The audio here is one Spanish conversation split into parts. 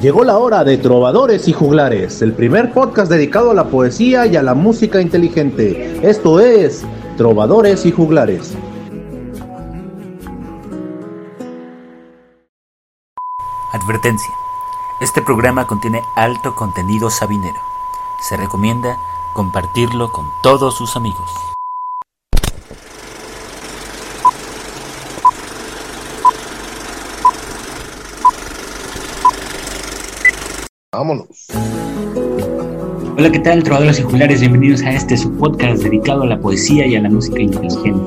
Llegó la hora de Trovadores y Juglares, el primer podcast dedicado a la poesía y a la música inteligente. Esto es Trovadores y Juglares. Advertencia. Este programa contiene alto contenido sabinero. Se recomienda compartirlo con todos sus amigos. Vámonos. Hola, ¿qué tal, trovadores y juglares? Bienvenidos a este su podcast dedicado a la poesía y a la música inteligente.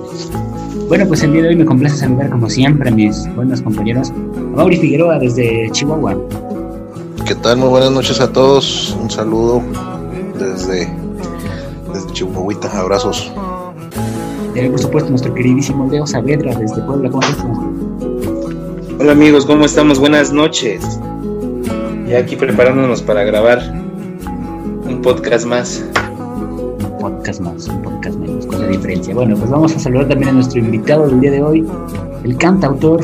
Bueno, pues el día de hoy me complace saludar como siempre a mis buenos compañeros, a Mauri Figueroa desde Chihuahua. ¿Qué tal? Muy buenas noches a todos. Un saludo desde, desde Chihuahuita. Abrazos. Y por supuesto nuestro queridísimo Leo Saavedra desde Puebla. ¿Cómo estás? Hola amigos, ¿cómo estamos? Buenas noches. Ya aquí preparándonos para grabar un podcast más. Un podcast más, un podcast menos, con la diferencia. Bueno, pues vamos a saludar también a nuestro invitado del día de hoy, el cantautor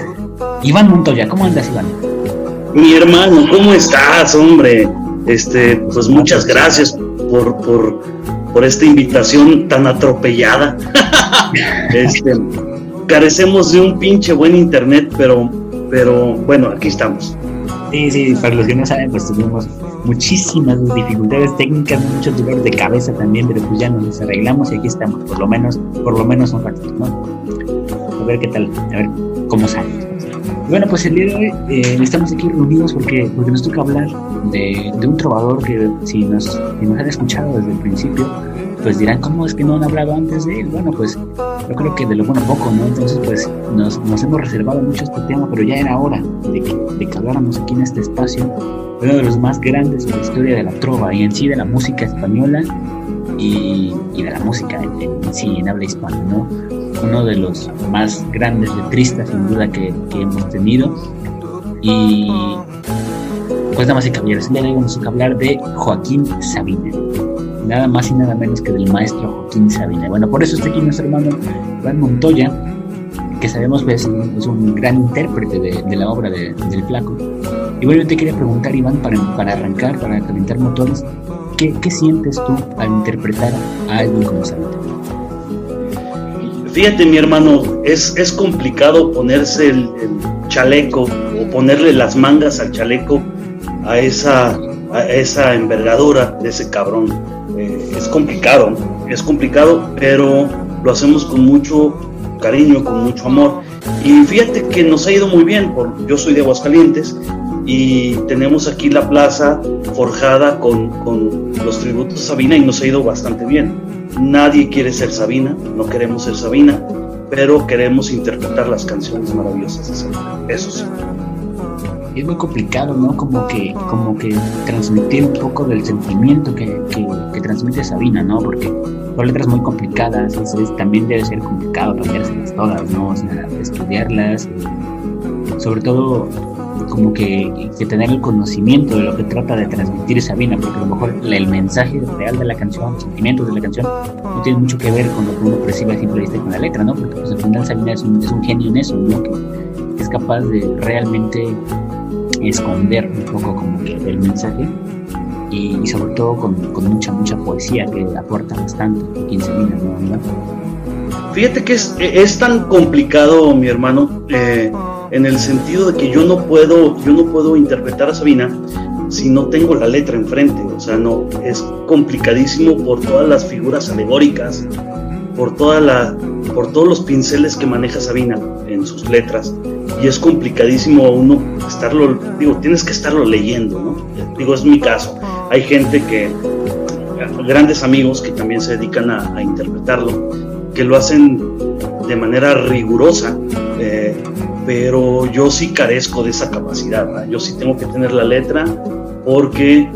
Iván Montoya. ¿Cómo andas, Iván? Mi hermano, ¿cómo estás, hombre? Este, pues muchas gracias por, por, por esta invitación tan atropellada. este, carecemos de un pinche buen internet, pero, pero bueno, aquí estamos. Sí, sí, para los que no saben, pues tuvimos muchísimas dificultades técnicas, muchos dolores de cabeza también, pero pues ya nos arreglamos y aquí estamos, por lo menos, por lo menos un ratito, ¿no? A ver qué tal, a ver cómo sale. Bueno, pues el día de hoy eh, estamos aquí reunidos porque, porque nos toca hablar de, de un trovador que si nos, si nos han escuchado desde el principio, pues dirán, ¿cómo es que no han hablado antes de él? Bueno, pues yo creo que de lo bueno poco, ¿no? Entonces, pues nos, nos hemos reservado mucho este tema, pero ya era hora de que, de que habláramos aquí en este espacio, uno de los más grandes de la historia de la trova y en sí de la música española y, y de la música en, en, sí en habla hispana, ¿no? Uno de los más grandes letristas, sin duda, que, que hemos tenido. Y pues nada más y caballeros, hoy vamos a hablar de Joaquín Sabina nada más y nada menos que del maestro Joaquín Sabina. Bueno, por eso está aquí nuestro hermano Iván Montoya, que sabemos que es un, es un gran intérprete de, la obra de, del Flaco. Y bueno, yo te quería preguntar, Iván, para, para arrancar, para calentar motores, ¿qué, ¿qué, sientes tú al interpretar a alguien como Sabina? Fíjate, mi hermano, es, es complicado ponerse el, el chaleco o ponerle las mangas al chaleco a esa, a esa envergadura de ese cabrón eh, es complicado, es complicado, pero lo hacemos con mucho cariño, con mucho amor. Y fíjate que nos ha ido muy bien, por, yo soy de Aguascalientes y tenemos aquí la plaza forjada con, con los tributos a Sabina y nos ha ido bastante bien. Nadie quiere ser Sabina, no queremos ser Sabina, pero queremos interpretar las canciones maravillosas de Sabina, eso sí es muy complicado, ¿no? Como que, como que transmitir un poco del sentimiento que, que, transmite Sabina, ¿no? Porque son letras muy complicadas, es, es, también debe ser complicado aprendérselas todas, ¿no? O sea, estudiarlas, sobre todo como que, que, tener el conocimiento de lo que trata de transmitir Sabina, porque a lo mejor el mensaje real de la canción, los sentimientos de la canción, no tiene mucho que ver con lo que uno percibe a simple con la letra, ¿no? Porque pues, al final Sabina es un, es un genio en eso, ¿no? Que es capaz de realmente esconder un poco como que el mensaje y, y sobre todo con, con, mucha, mucha poesía que aporta bastante Joaquín Sabina, ¿no? Fíjate que es, es, tan complicado, mi hermano, eh, en el sentido de que yo no puedo, yo no puedo interpretar a Sabina si no tengo la letra enfrente, o sea, no, es complicadísimo por todas las figuras alegóricas, por toda la, por todos los pinceles que maneja Sabina en sus letras y es complicadísimo uno estarlo, digo, tienes que estarlo leyendo, ¿no? Digo, es mi caso. Hay gente que, grandes amigos que también se dedican a, interpretarlo, que lo hacen de manera rigurosa, eh, pero yo sí carezco de esa capacidad, yo sí tengo que tener la letra porque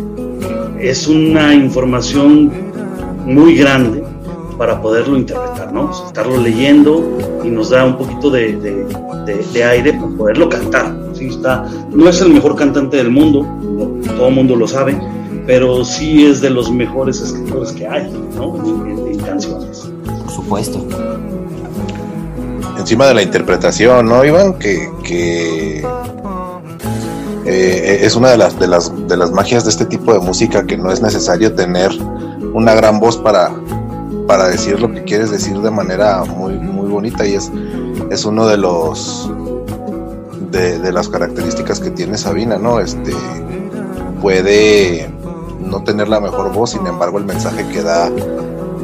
es una información muy grande para poderlo interpretar, ¿no? Estarlo leyendo y nos da un poquito de, de, de, de aire para poderlo cantar. ¿sí? Está, no es el mejor cantante del mundo, no, todo el mundo lo sabe, pero sí es de los mejores escritores que hay, ¿no? En, canciones. Por supuesto. encima de la interpretación, ¿no, Iván? Que, que eh, es una de las, de, las, de las magias de este tipo de música que no es necesario tener una gran voz para, para decir lo que quieres decir de manera muy, muy bonita y es, es uno de los de, las características que tiene Sabina, ¿no? Este puede no tener la mejor voz, sin embargo el mensaje que da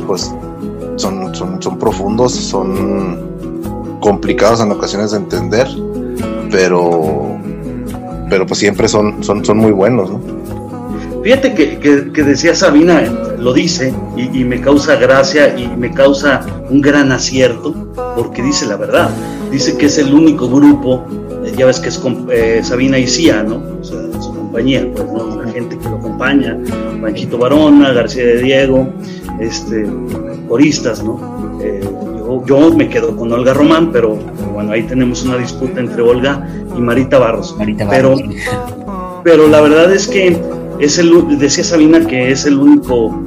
pues son, son, son profundos, son complicados en ocasiones de entender, pero pero pues siempre son, son, son muy buenos, ¿no? Fíjate que, decía Sabina, lo dice, y, me causa gracia y me causa un gran acierto, porque dice la verdad. Dice que es el único grupo, eh, ya ves que es eh, Sabina y Cia, ¿no? O sea, su compañía, pues, ¿no? La gente que lo acompaña, Panchito Barona, García de Diego, este, coristas, ¿no? Eh, yo, me quedo con Olga Román, pero, bueno, ahí tenemos una disputa entre Olga y Marita Barros. Marita Barros. Pero, pero la verdad es que es el, decía Sabina que es el único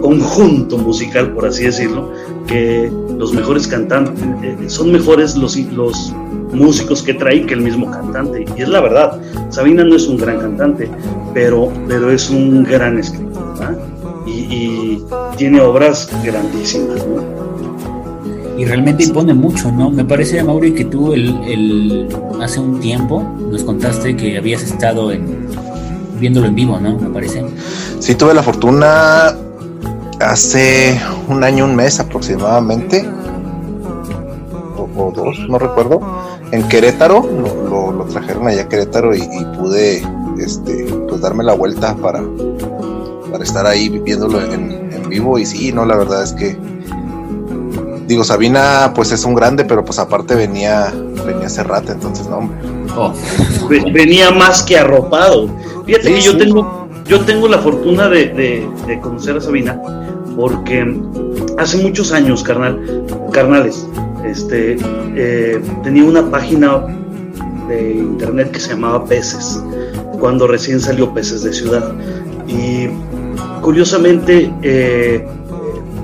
conjunto musical, por así decirlo, que los mejores cantantes, eh, son mejores los, los músicos que trae que el mismo cantante. Y es la verdad, Sabina no es un gran cantante, pero, pero es un gran escritor, y, tiene obras grandísimas, Y realmente impone mucho, ¿no? Me parece, Mauri, que tú el, el, hace un tiempo nos contaste que habías estado en, viéndolo en vivo, ¿no? Me parece. Sí, tuve la fortuna hace un año, un mes aproximadamente, o, dos, no recuerdo, en Querétaro, lo, trajeron allá a Querétaro y, pude este, pues darme la vuelta para, para estar ahí viéndolo en, vivo y sí, no, la verdad es que digo, Sabina pues es un grande, pero pues aparte venía, venía hace rato, entonces no, hombre. Oh. venía más que arropado. Fíjate que yo tengo, yo tengo la fortuna de, conocer a Sabina porque hace muchos años, carnal, carnales, este, eh, tenía una página de internet que se llamaba Peces, cuando recién salió Peces de Ciudad. Y curiosamente, eh,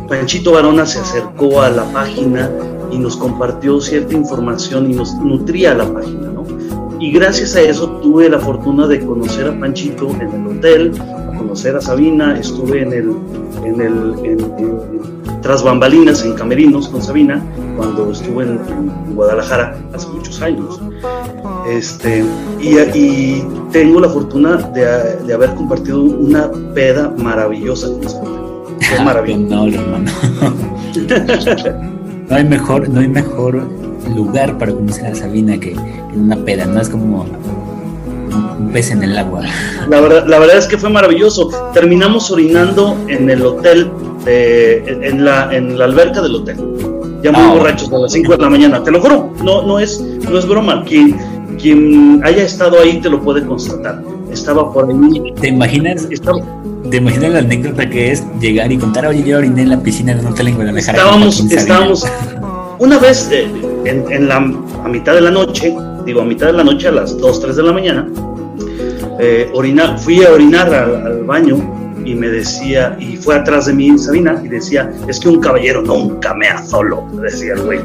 Panchito Varona se acercó a la página y nos compartió cierta información y nos nutría la página. Y gracias a eso tuve la fortuna de conocer a Panchito en el hotel, a conocer a Sabina, estuve en el, en el, en, tras bambalinas, en Camerinos con Sabina, cuando estuve en, Guadalajara hace muchos años. Este, y, tengo la fortuna de, de, haber compartido una peda maravillosa con Sabina. Fue maravilloso. No, hermano. no hay mejor, no hay mejor lugar para conocer a Sabina que en una peda, no es como un pez en el agua. La verdad, la verdad es que fue maravilloso. Terminamos orinando en el hotel, en, la, en la alberca del hotel. Ya muy ah, borrachos a las 5 de la mañana. Te lo juro, no, no, es, no es broma. Quien, quien haya estado ahí te lo puede constatar. Estaba por ahí. ¿Te imaginas? ¿Te imaginas la anécdota que es llegar y contar, oye, yo oriné en la piscina de un hotel en Guadalajara? Estábamos, estábamos, una vez eh, en, la, a mitad de la noche, digo a mitad de la noche, a las 2, 3 de la mañana, eh, fui a orinar al, baño y me decía, y fue atrás de mí Sabina y decía, es que un caballero nunca mea solo, decía el güey.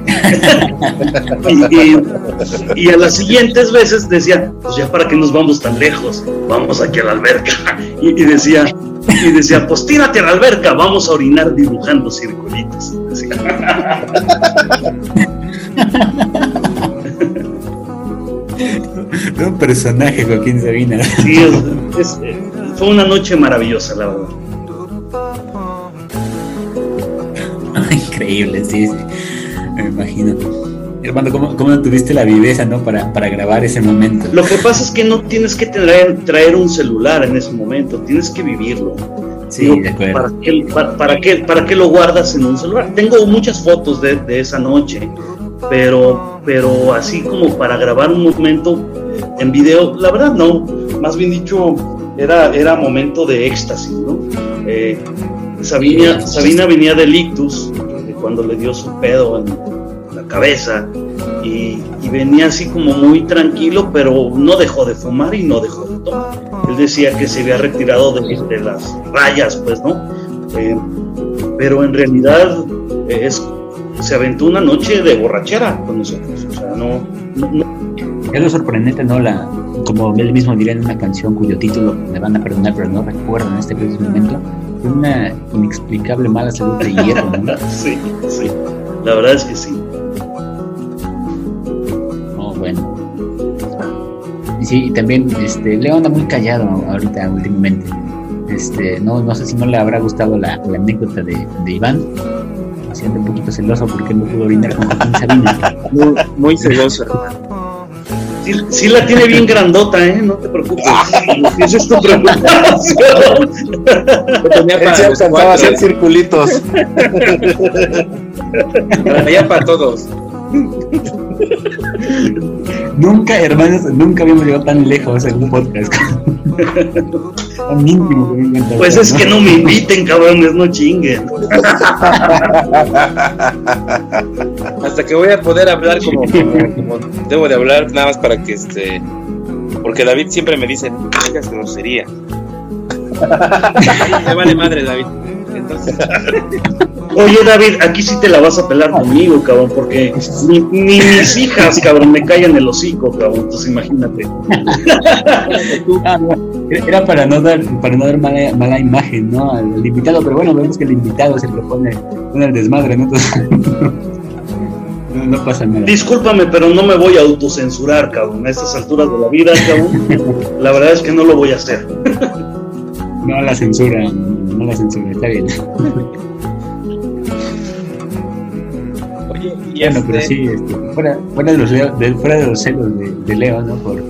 y, a las siguientes veces decía, pues ya para qué nos vamos tan lejos, vamos aquí a la alberca. y, decía, y decía, pues tírate a la alberca, vamos a orinar dibujando circulitos. Un personaje, Joaquín Sabina. Sí, fue una noche maravillosa, la verdad. Increíble, sí, sí. Me imagino. Hermano, ¿cómo, ¿cómo, tuviste la viveza, no? Para, para grabar ese momento. Lo que pasa es que no tienes que traer, traer un celular en ese momento, tienes que vivirlo. Sí, de acuerdo. ¿para qué, para, qué, ¿Para qué lo guardas en un celular? Tengo muchas fotos de, de esa noche, pero, pero así como para grabar un momento en video, la verdad no. Más bien dicho, era, era momento de éxtasis, ¿no? Eh, Sabina, Sabina venía de ictus, cuando le dio su pedo en cabeza, y, venía así como muy tranquilo, pero no dejó de fumar y no dejó de tomar. Él decía que se había retirado de, las rayas, pues, ¿no? Eh, pero en realidad es se aventó una noche de borrachera con nosotros. O sea, no, no, Es lo sorprendente, ¿no? La, como él mismo diría en una canción cuyo título me van a perdonar, pero no recuerdo en este preciso momento, una inexplicable mala salud de hierro, ¿no? sí, sí. La verdad es que sí. Sí, y también este, Leo anda muy callado ahorita últimamente. Este, no, no sé si no le habrá gustado la, la anécdota de, de Iván. Haciendo un poquito celoso porque no pudo brindar con Joaquín Sabina. Muy, muy celoso. Sí, sí la tiene bien grandota, ¿eh? No te preocupes. Esa es tu preocupación. Yo tenía para se los cuatro, hacer circulitos. para allá para todos. Nunca, hermanos, nunca habíamos llegado tan lejos en un podcast. Que me. Pues es que no me inviten, cabrones, no chinguen. Hasta que voy a poder hablar como, como- como debo de hablar, nada más para que este. Porque David siempre me dice, no digas grosería. Me vale madre, David. Entonces, Oye, David, aquí sí te la vas a pelar conmigo, cabrón, porque ni, ni mis hijas, cabrón, me callan el hocico, cabrón. Entonces imagínate. Ah, Era para no dar, para no dar mala, mala imagen, ¿no? Al, invitado, pero bueno, vemos que el invitado es el que pone, pone el desmadre, ¿no? Entonces, no, no pasa nada. Discúlpame, pero no me voy a autocensurar, cabrón, a estas alturas de la vida, cabrón. La verdad es que no lo voy a hacer. No la censura, no censura, está bien. oye, y Bueno, pero este, sí, este, fuera, fuera, de los, de, fuera de los celos de, de Leo, ¿no? Por,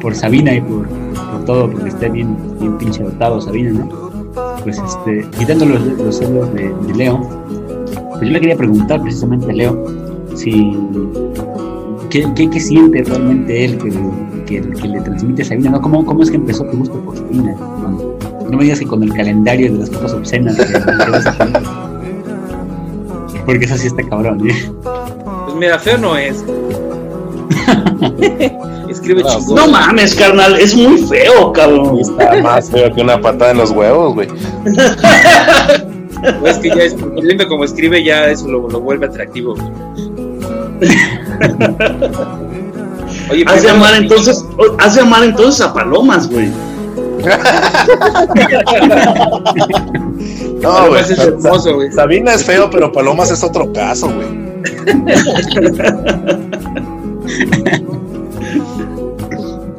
por Sabina y por, por todo, porque está bien, bien pinche dotado Sabina, ¿no? Pues este, quitando los, los celos de, de Leo, pues yo le quería preguntar precisamente a Leo si qué, qué, qué siente realmente él que, que, que le transmite a Sabina, ¿no? ¿Cómo, ¿Cómo es que empezó tu gusto por Sabina? No, no me digas que con el calendario de las fotos obscenas. Porque eso sí está cabrón, ¿eh? pues mira, feo no es. Escribe No, chingón. No mames, carnal, es muy feo, cabrón. Está más feo que una patada en los huevos, güey. Es que ya es, viendo como escribe, ya eso lo, lo vuelve atractivo. Oye, Haz llamar entonces, haz llamar entonces a palomas, güey. No, Palomas güey. es hermoso, güey. Sabina es feo, pero Palomas es otro caso, güey.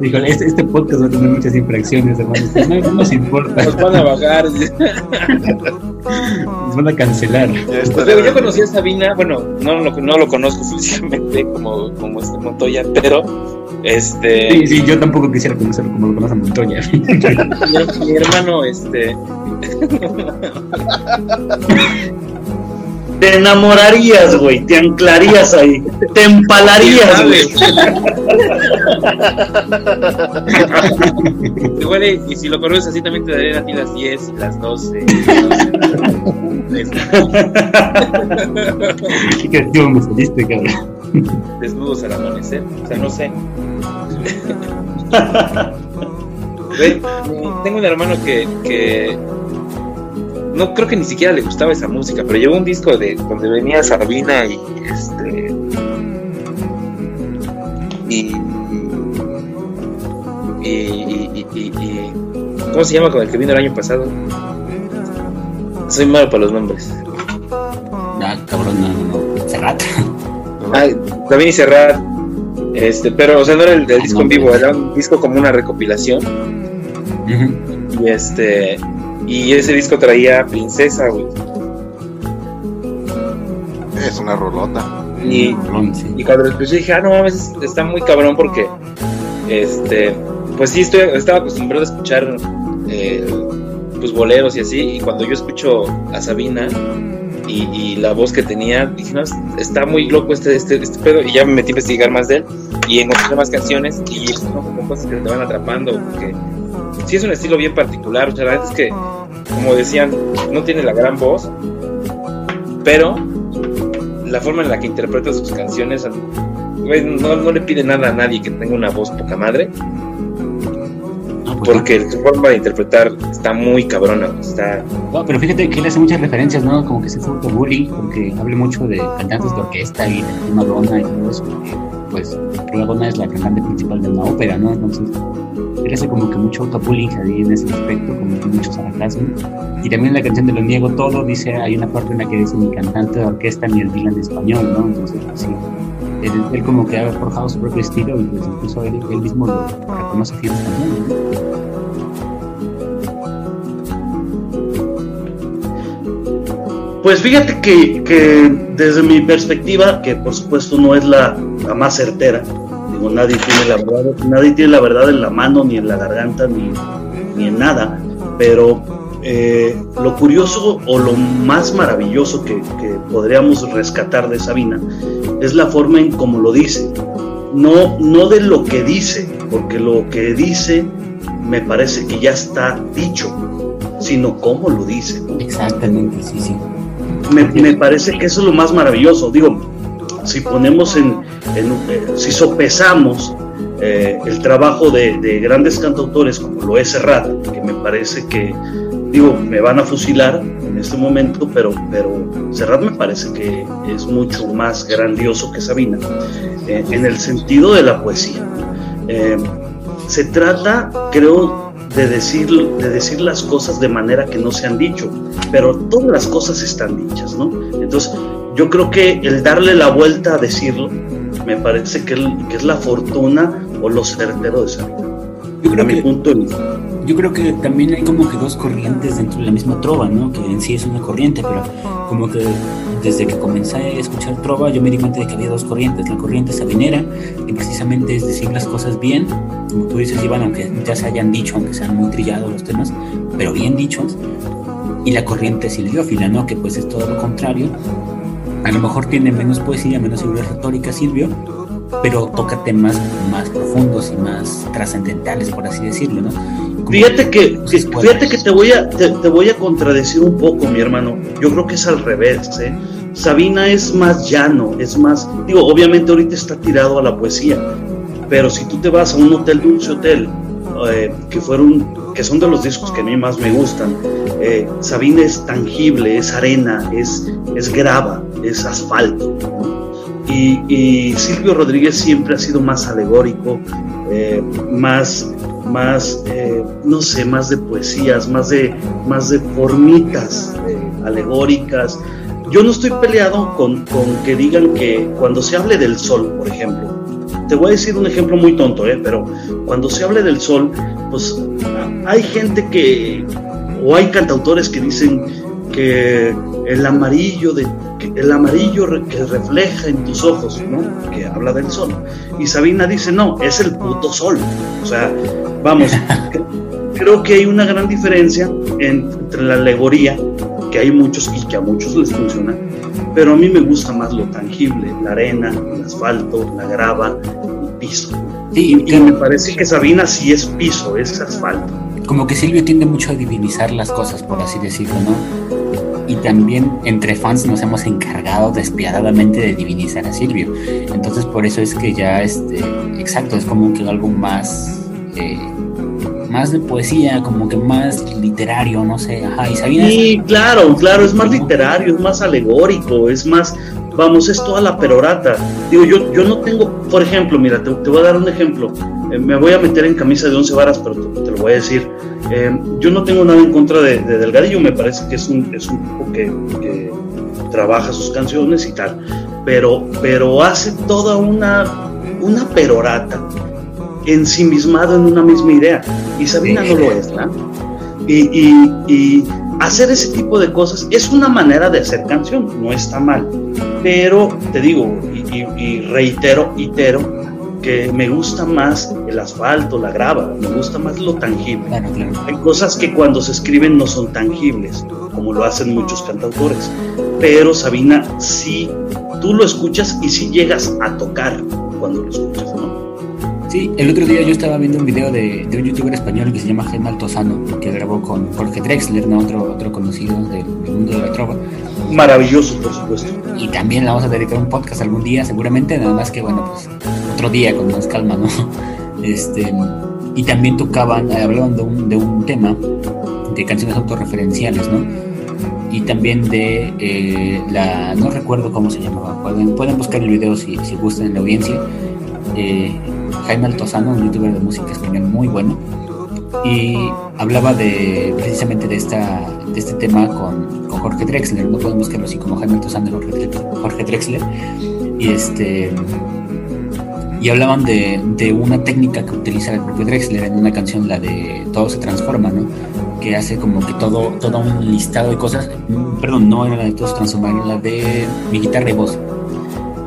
Híjole, este, este podcast va a tener muchas infracciones, hermano. No, no nos importa, Nos van a bajar. nos van a cancelar. Ya Pues, digo, yo conocí a Sabina, bueno, no lo, no lo conozco físicamente como, como este Montoya, pero este Sí, sí, yo tampoco quisiera conocerlo como lo conoce Montoya. mi, mi hermano, este, Te enamorarías, güey, te anclarías ahí, te empalarías, güey. igual y, y si lo conoces así también te darían a ti las 10 y las 12. Este, Qué creativo me saliste, cabrón. desnudos al amanecer, o sea, no sé. Tengo un hermano que, que no creo que ni siquiera le gustaba esa música, pero llevó un disco de donde venía Sabina y este y y, y, y- ¿cómo se llama con el que vino el año pasado? Soy malo para los nombres. Ah, cabrón, no, no, no. Cerrata. Ah, David y Serrat. Este, pero, o sea, no era el, disco en vivo, era un disco como una recopilación. Y este, y ese disco traía Princesa, güey. Es una rolota. Y, y cuando lo escuché dije, ah, no mames, está muy cabrón porque, este, pues sí, estoy, estaba acostumbrado a escuchar, eh, pues boleros y así. Y cuando yo escucho a Sabina y, y la voz que tenía, dije, no, está muy loco este, este, este pedo. Y ya me metí a investigar más de él y encontré más canciones y son como cosas que te van atrapando. Porque sí es un estilo bien particular. O sea, la verdad es que, como decían, no tiene la gran voz, pero la forma en la que interpreta sus canciones, no, no le pide nada a nadie que tenga una voz poca madre. Pues porque su forma de interpretar está muy cabrona. Está... No, pero fíjate que él hace muchas referencias, ¿no? Como que se hace bullying, porque habla mucho de cantantes de orquesta y de Madonna y todo eso. Porque, pues, Madonna es la cantante principal de una ópera, ¿no? Entonces, él hace como que mucho autobullying ahí en ese aspecto, como que muchos sarcasmo. Y también la canción de Lo Niego Todo, dice, hay una parte en la que dice ni cantante de orquesta ni el Dylan español, ¿no? Entonces, así. Él, como que ha forjado su propio estilo y pues incluso él, él mismo lo, reconoce así también, ¿no? Pues fíjate que, desde mi perspectiva, que por supuesto no es la, la, más certera, digo, nadie tiene la verdad, nadie tiene la verdad en la mano, ni en la garganta, ni, ni en nada, pero eh, lo curioso o lo más maravilloso que, que, podríamos rescatar de Sabina es la forma en cómo lo dice, no, no de lo que dice, porque lo que dice me parece que ya está dicho, sino cómo lo dice. Exactamente, sí, sí me, parece que eso es lo más maravilloso. Digo, si ponemos en, eh, si sopesamos eh, el trabajo de, grandes cantautores como lo es Serrat, que me parece que, digo, me van a fusilar en este momento, pero, pero Serrat me parece que es mucho más grandioso que Sabina, eh, en el sentido de la poesía. Se trata, creo, de decir, de decir las cosas de manera que no se han dicho, pero todas las cosas están dichas, ¿no? Entonces, yo creo que el darle la vuelta a decirlo, me parece que, es la fortuna o lo certero de esa vida. Yo creo, que, punto yo creo que también hay como que dos corrientes dentro de la misma trova, ¿no? Que en sí es una corriente, pero como que desde que comencé a escuchar trova yo me di cuenta de que había dos corrientes. La corriente sabinera, que precisamente es decir las cosas bien, como tú dices, Iván, aunque ya se hayan dicho, aunque sean muy trillados los temas, pero bien dichos. Y la corriente silviófila, ¿no? Que pues es todo lo contrario. A lo mejor tiene menos poesía, menos figura retórica Silvio, pero toca temas más profundos y más trascendentales, por así decirlo, ¿no? Fíjate que, fíjate que te voy a te, voy a contradecir un poco, mi hermano. Yo creo que es al revés, ¿eh? Sabina es más llano, es más, digo, obviamente ahorita está tirado a la poesía, pero si tú te vas a un hotel dulce hotel, eh, que fueron, que son de los discos que a mí más me gustan, eh, Sabina es tangible, es arena, es, es grava, es asfalto. Y, Silvio Rodríguez siempre ha sido más alegórico, eh, más más, eh, no sé, más de poesías, más de, más de formitas eh, alegóricas. Yo no estoy peleado con, con, que digan que cuando se hable del sol, por ejemplo, te voy a decir un ejemplo muy tonto, pero cuando se hable del sol, pues hay gente que, o hay cantautores que dicen que el amarillo de el amarillo que refleja en tus ojos, ¿no? Que habla del sol. Y Sabina dice, no, es el puto sol. O sea, vamos, creo que hay una gran diferencia entre la alegoría, que hay muchos y que a muchos les funciona, pero a mí me gusta más lo tangible, la arena, el asfalto, la grava, el piso. y me parece que Sabina sí es piso, es asfalto. Como que Silvio tiende mucho a divinizar las cosas, por así decirlo, ¿no? Y también entre fans nos hemos encargado despiadadamente de divinizar a Silvio. Entonces por eso es que ya, este, exacto, es como que algo más, eh, más de poesía, como que más literario, no sé, ajá, y Sí, claro, claro, es más literario, es más alegórico, es más, vamos, es toda la perorata. Digo, yo, yo no tengo, por ejemplo, mira, te, voy a dar un ejemplo, eh, me voy a meter en camisa de once varas, pero te lo voy a decir eh, yo no tengo nada en contra de, Delgadillo, me parece que es un, es un tipo que, trabaja sus canciones y tal, pero, pero hace toda una, una perorata ensimismado en una misma idea, y Sabina no lo es, ¿no? Y, hacer ese tipo de cosas es una manera de hacer canción, no está mal, pero te digo, y, y reitero, itero, que me gusta más el asfalto, la grava, me gusta más lo tangible. Hay cosas que cuando se escriben no son tangibles, como lo hacen muchos cantautores, pero Sabina sí, tú lo escuchas y sí llegas a tocar cuando lo escuchas, ¿no? Sí, el otro día yo estaba viendo un video de, un youtuber español que se llama Gemma Altozano, que grabó con Jorge Drexler, ¿no? otro, otro conocido del, mundo de la trova. Maravilloso, por supuesto. Y también le vamos a dedicar un podcast algún día, seguramente, nada más que, bueno, pues otro día con más calma, ¿no? Este, y también tocaban, hablaban de un, de un tema de canciones autorreferenciales, ¿no? Y también de eh, la, no recuerdo cómo se llamaba, pueden, pueden buscar el video si, si gustan en la audiencia. Eh, Jaime Altozano, un youtuber de música español muy bueno, y hablaba de precisamente de esta de este tema con, con Jorge Drexler, no podemos buscarlo así como Jaime Altozano Jorge, Jorge Drexler, y este y hablaban de, de, una técnica que utiliza el propio Drexler en una canción, la de Todo se transforma, ¿no? Que hace como que todo, todo un listado de cosas, perdón, no era la de Todo se transforma, era la de mi guitarra y voz,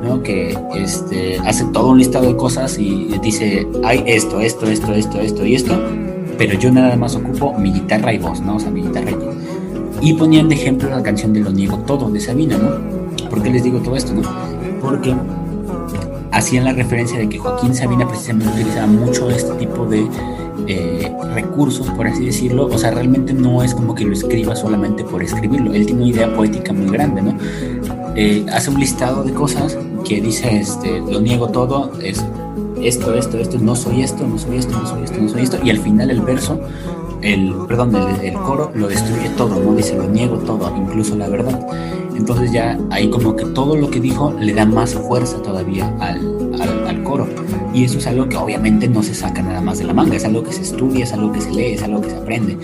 ¿no? Que este, hace todo un listado de cosas y dice, hay esto, esto, esto, esto, esto y esto, pero yo nada más ocupo mi guitarra y voz, ¿no? O sea, mi guitarra y voz. Y ponían de ejemplo la canción de Lo Niego Todo, de Sabina, ¿no? ¿Por qué les digo todo esto, no? Porque hacían la referencia de que Joaquín Sabina precisamente utilizaba mucho este tipo de eh, recursos, por así decirlo. O sea, realmente no es como que lo escriba solamente por escribirlo. Él tiene una idea poética muy grande, ¿no? Eh, hace un listado de cosas que dice, este, lo niego todo, es esto, esto, esto, no soy esto, no soy esto, no soy esto, no soy esto, y al final el verso, el, perdón, el, el coro lo destruye todo, ¿no? Dice, lo niego todo, incluso la verdad. Entonces ya ahí como que todo lo que dijo le da más fuerza todavía al, al, coro. Y eso es algo que obviamente no se saca nada más de la manga, es algo que se estudia, es algo que se lee, es algo que se aprende.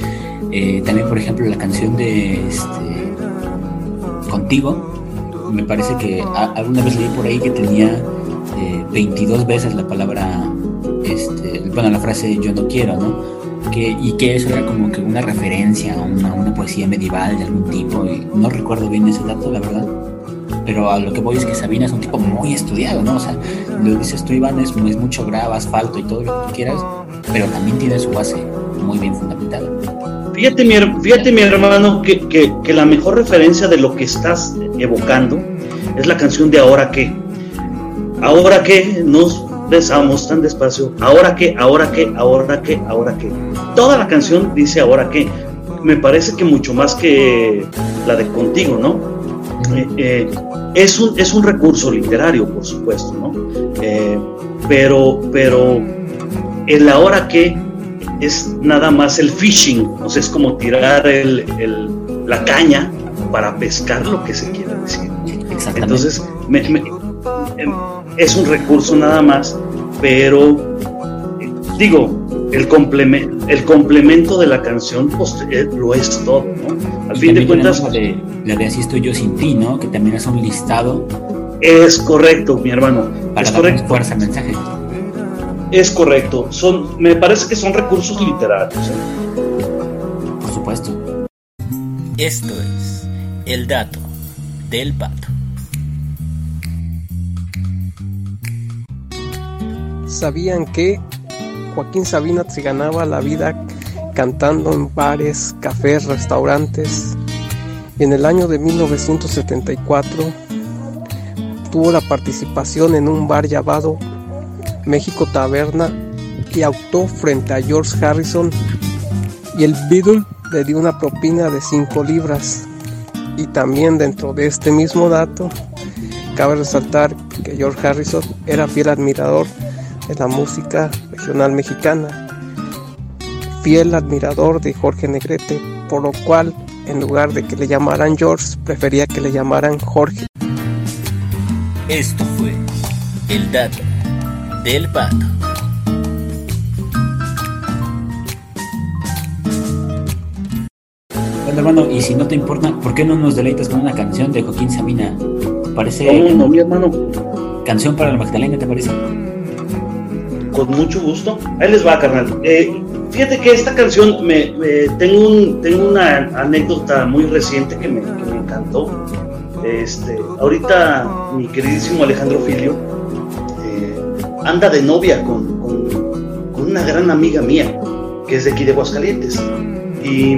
Eh, también, por ejemplo, la canción de este, Contigo, me parece que alguna vez leí por ahí que tenía eh, 22 veces la palabra, este, bueno, la frase yo no quiero, ¿no? Que, y que eso era como que una referencia a una, una, poesía medieval de algún tipo, y no recuerdo bien ese dato, la verdad. Pero a lo que voy es que Sabina es un tipo muy estudiado, ¿no? O sea, lo dices tú, Iván, es, es mucho grava, asfalto y todo lo que tú quieras, pero también tiene su base muy bien fundamentada. Fíjate, mi, fíjate, mi hermano, que, que, que la mejor referencia de lo que estás evocando es la canción de Ahora que. Ahora que nos besamos tan despacio. Ahora que, ahora que, ahora que, ahora que. Toda la canción dice ahora que. Me parece que mucho más que la de contigo, ¿no? Eh, eh, es, un, es un recurso literario, por supuesto, ¿no? Eh, pero, pero el ahora que es nada más el fishing, o sea, es como tirar el, el, la caña para pescar lo que se quiere decir. Entonces, me, me, es un recurso nada más, pero digo, el, complemento, el complemento de la canción pues, lo es todo, ¿no? Al y fin de cuentas... La de, la de Así estoy yo sin ti, ¿no? Que también es un listado. Es correcto, mi hermano. Para es correcto. fuerza al mensaje. Es correcto. Son, me parece que son recursos literarios. ¿eh? Por supuesto. Esto es el dato del pato. ¿Sabían que Joaquín Sabina se ganaba la vida cantando en bares, cafés, restaurantes? En el año de 1974 tuvo la participación en un bar llamado México Taberna y actuó frente a George Harrison y el Beatle le dio una propina de 5 libras. Y también dentro de este mismo dato, cabe resaltar que George Harrison era fiel admirador de la música regional mexicana, fiel admirador de Jorge Negrete, por lo cual en lugar de que le llamaran George, prefería que le llamaran Jorge. Esto fue el dato del pato. Bueno, hermano, y si no te importa, ¿por qué no nos deleitas con una canción de Joaquín Sabina? ¿Te parece? ¿Cómo no, mi hermano? Canción para la Magdalena, ¿te parece? Con mucho gusto. Ahí les va, carnal. Eh, fíjate que esta canción, me, tengo, un, tengo una anécdota muy reciente que me, encantó. Este, ahorita mi queridísimo Alejandro Filio eh, anda de novia con, con, una gran amiga mía que es de aquí de Aguascalientes y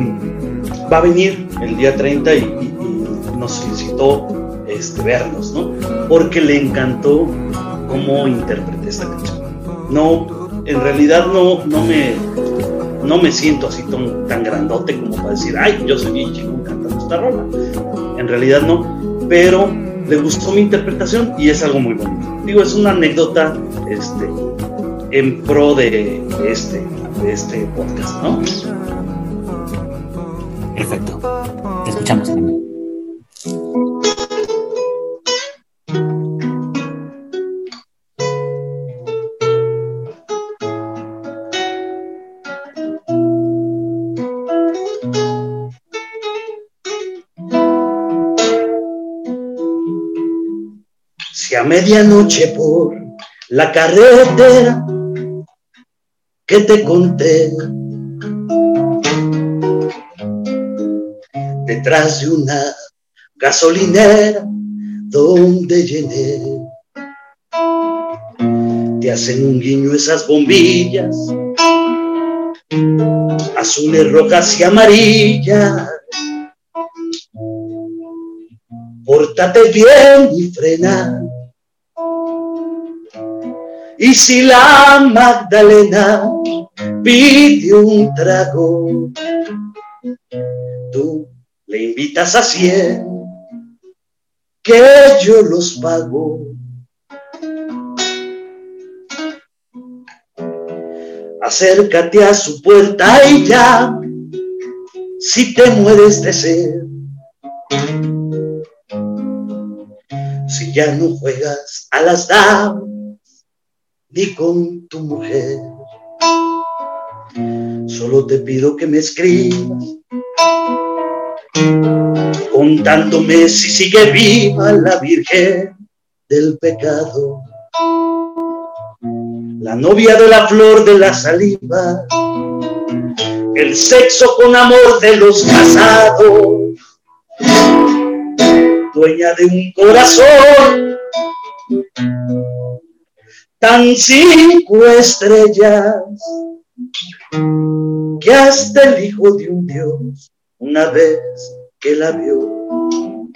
va a venir el día 30 y, y, y nos solicitó este, vernos, ¿no? Porque le encantó cómo interpreté esta canción. No, en realidad no, no me no me siento así tan, grandote como para decir, ay, yo soy bien chingón cantando esta rola. En realidad no, pero le gustó mi interpretación y es algo muy bonito. Digo, es una anécdota este, en pro de, de este, de este podcast, ¿no? Perfecto. Te escuchamos, a medianoche por la carretera que te conté, detrás de una gasolinera donde llené, te hacen un guiño esas bombillas, azules, rojas y amarillas. Pórtate bien y frena. Y si la Magdalena pide un trago, tú le invitas a cien, que yo los pago. Acércate a su puerta y ya, si te mueres de sed. Si ya no juegas a las damas, ni con tu mujer. Solo te pido que me escribas. Contándome si sigue viva la Virgen del pecado, la novia de la flor de la saliva, el sexo con amor de los casados, dueña de un corazón tan cinco estrellas que hasta el hijo de un dios una vez que la vio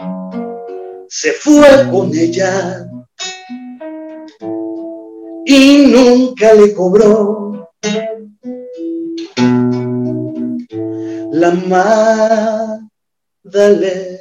se fue con ella y nunca le cobró la Magdalena.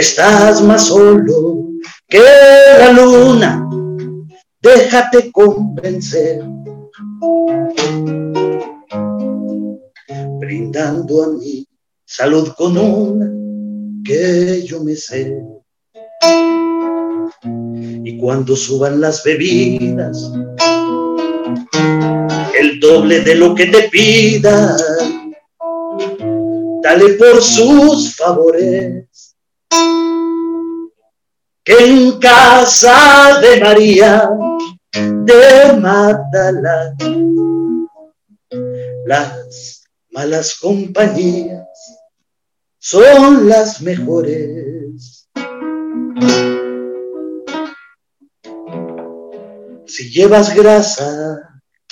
Estás más solo que la luna, déjate convencer. Brindando a mí salud con una que yo me sé. Y cuando suban las bebidas, el doble de lo que te pidan, dale por sus favores en casa de María de Magdala las malas compañías son las mejores. Si llevas grasa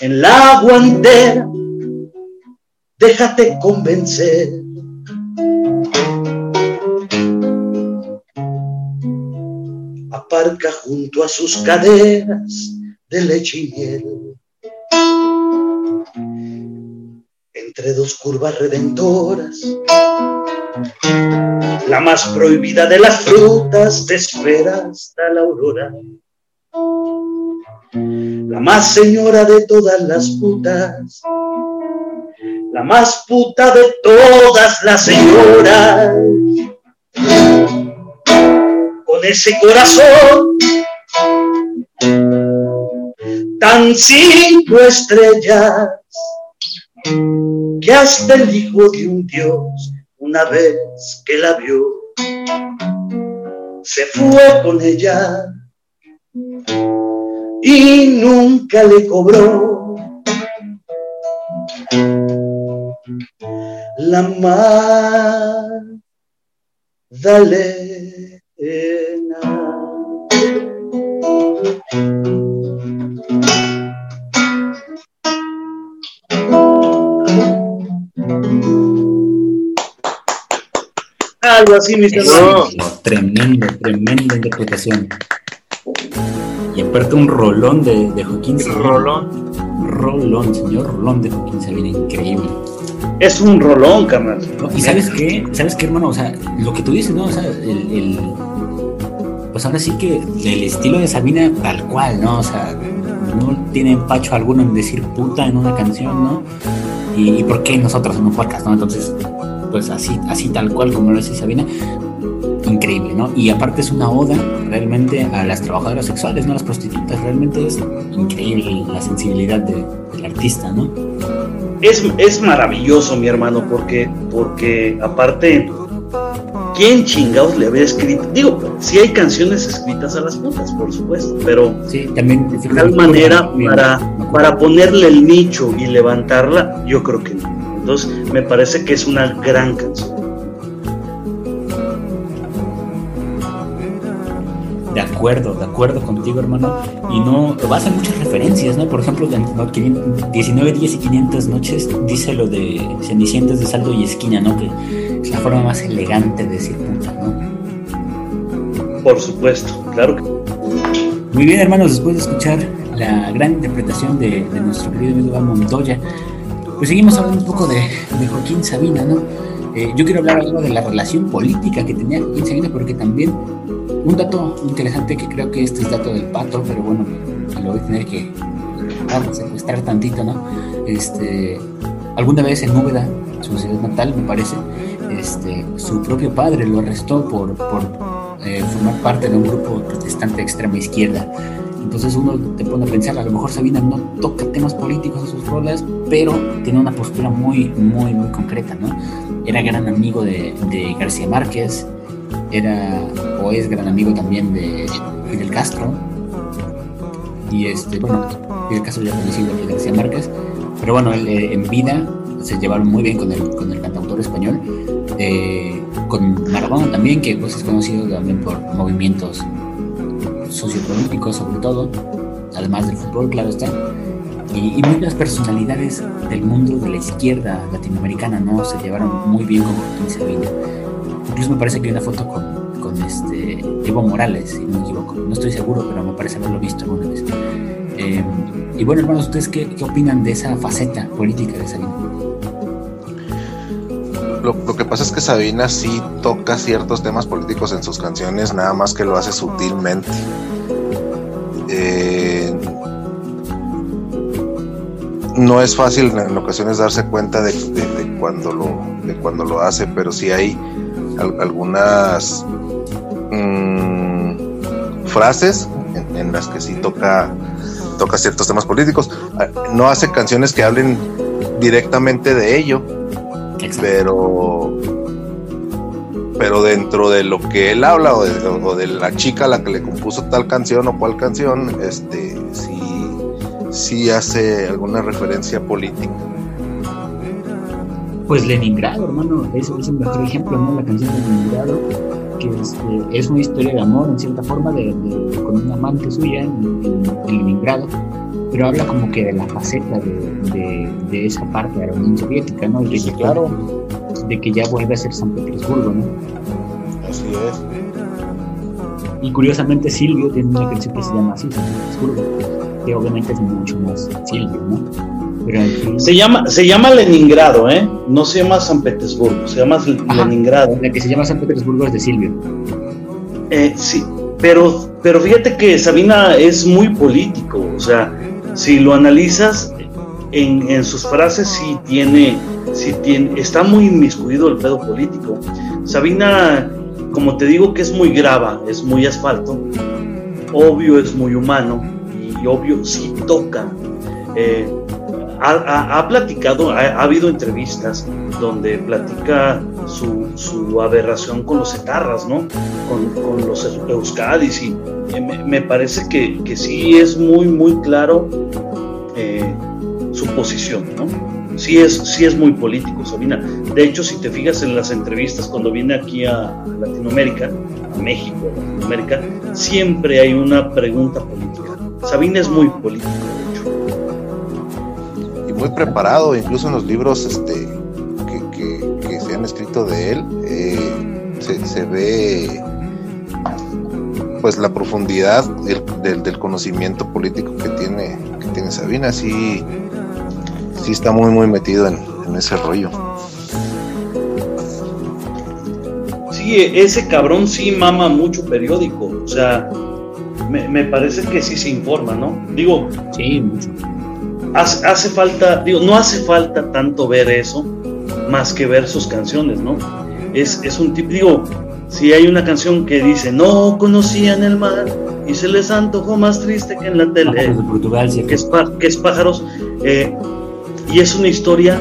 en la guantera, déjate convencer junto a sus caderas de leche y miel. Entre dos curvas redentoras, la más prohibida de las frutas te espera hasta la aurora. La más señora de todas las putas, la más puta de todas las señoras con ese corazón tan cinco estrellas que hasta el hijo de un dios una vez que la vio se fue con ella y nunca le cobró la Magdalena. Algo así, mis hermanos. Tremendo, tremenda interpretación. Y aparte un rolón de, de Joaquín Sabina. Rolón. Rolón, señor Rolón de Joaquín Sabina, increíble. Es un rolón, carnal. Y sabes qué, sabes qué, hermano, o sea, lo que tú dices, ¿no? O sea, el, el- pues ahora sí que el estilo de Sabina tal cual, ¿no? O sea, no tiene empacho alguno en decir puta en una canción, ¿no? Y, y por qué nosotros en un podcast, ¿no? Entonces, pues así, así tal cual como lo dice Sabina, increíble, ¿no? Y aparte es una oda realmente a las trabajadoras sexuales, ¿no? A las prostitutas, realmente es increíble la sensibilidad de- del artista, ¿no? Es, es maravilloso, mi hermano, porque, porque aparte, ¿quién chingados le había escrito? Digo, sí hay canciones escritas a las putas, por supuesto, pero Sí, también. de tal manera para, para ponerle el nicho y levantarla, yo creo que no. Entonces, me parece que es una gran canción. Acuerdo, de acuerdo contigo, hermano. Y no, hacen muchas referencias, ¿no? Por ejemplo, en ¿no? 500 19 días y 500 noches dice lo de Cenicientas de saldo y esquina, ¿no? Que es la forma más elegante de decir puta, ¿no? Por supuesto, claro que Muy bien, hermanos, después de escuchar la gran interpretación de, de nuestro querido amigo Montoya, pues seguimos hablando un poco de, de Joaquín Sabina, ¿no? Eh, yo quiero hablar algo de la relación política que tenía Joaquín Sabina, porque también un dato interesante que creo que este es dato del pato, pero bueno, me lo voy a tener que vamos, secuestrar tantito, ¿no? Este, alguna vez en Úbeda, su ciudad natal, me parece, este, su propio padre lo arrestó por, por eh, formar parte de un grupo protestante de extrema izquierda. Entonces uno te pone a pensar, a lo mejor Sabina no toca temas políticos en sus rolas, pero tiene una postura muy, muy, muy concreta, ¿no? Era gran amigo de, de García Márquez, era o es gran amigo también de Fidel Castro. Y este, bueno, Fidel Castro ya conocido que García Márquez, pero bueno, él eh, en vida se llevaron muy bien con el, con el cantautor español. eh, con Maradona también, que pues es conocido también por movimientos sociopolíticos sobre todo, además del fútbol, claro está. Y, y muchas personalidades del mundo de la izquierda latinoamericana no se llevaron muy bien con Joaquín Sabina. Incluso me parece que hay una foto con, con este Evo Morales, si no me equivoco. No estoy seguro, pero me parece haberlo visto alguna vez. Eh, y bueno, hermanos, ¿ustedes qué, qué opinan de esa faceta política de Sabina? Lo, lo que pasa es que Sabina sí toca ciertos temas políticos en sus canciones, nada más que lo hace sutilmente. Eh, no es fácil en ocasiones darse cuenta de, de- de cuando lo de cuando lo hace, pero sí hay al- algunas mm, frases en, en las que sí toca toca ciertos temas políticos. Ah, No hace canciones que hablen directamente de ello, pero pero dentro de lo que él habla o de, o de la chica a la que le compuso tal canción o cual canción, este sí, sí hace alguna referencia política. Pues Leningrado, hermano, es, es el mejor ejemplo, ¿no? La canción de Leningrado, que este, es una historia de amor, en cierta forma, de, de- con una amante suya en, en- en Leningrado, pero habla como que de la faceta de, de- de esa parte de la Unión Soviética, ¿no? Y Sí, claro. de que ya vuelve a ser San Petersburgo, ¿no? Así es. Y curiosamente Silvio tiene una canción que se llama así, San Petersburgo, que obviamente es mucho más Silvio, ¿no? Se llama, se llama Leningrado, ¿eh? No se llama San Petersburgo, se llama Ajá. Leningrado. la que se llama San Petersburgo es de Silvio. Eh, sí, pero, pero fíjate que Sabina es muy político, o sea, si lo analizas en, en sus frases sí tiene, sí tiene, está muy inmiscuido el pedo político. Sabina, como te digo que es muy grava, es muy asfalto, obvio es muy humano y obvio sí toca. Eh, ha, platicado, ha, ha habido entrevistas donde platica su, su aberración con los etarras, ¿no? Con, con los euskadis y me, me parece que, que sí es muy, muy claro eh, su posición, ¿no? Sí es, sí es muy político, Sabina. De hecho, si te fijas en las entrevistas cuando viene aquí a Latinoamérica, a México, a Latinoamérica, siempre hay una pregunta política. Sabina es muy político, de hecho. y muy preparado, incluso en los libros este, que, que- que se han escrito de él, eh, se, se ve pues la profundidad del, del, conocimiento político que tiene, que tiene Sabina, sí, sí está muy muy metido en, en ese rollo. Sí, ese cabrón sí mama mucho periódico, o sea, me, me parece que sí se informa, ¿no? Digo, sí, mucho. Hace, hace falta, digo, no hace falta tanto ver eso, más que ver sus canciones, ¿no? Es, es un tipo, digo, si hay una canción que dice, no conocían el mar y se les antojó más triste que en la tele, de Portugal, sí. que, es, que es pájaros, eh, y es una historia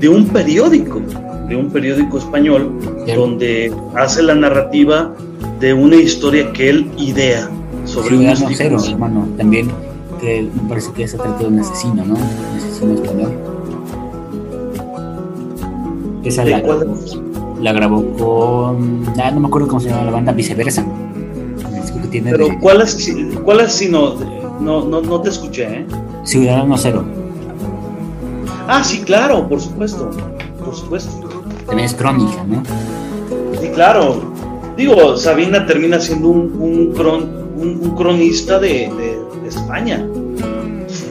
de un periódico, de un periódico español, Bien. donde hace la narrativa de una historia que él idea sobre unos Cero, hermano, también, que me parece que se trata de un asesino, ¿no? Un asesino español. Esa ¿De la, la grabó con. Ah, no me acuerdo cómo se llama la banda, viceversa. Tiene Pero de ¿cuál es, cuál es si no, no, no, no te escuché, eh? Ciudadano Cero. Ah, sí, claro, por supuesto, por supuesto. También es crónica, ¿no? Sí, claro. Digo, Sabina termina siendo un, un, cron- un- un cronista de, de- de España.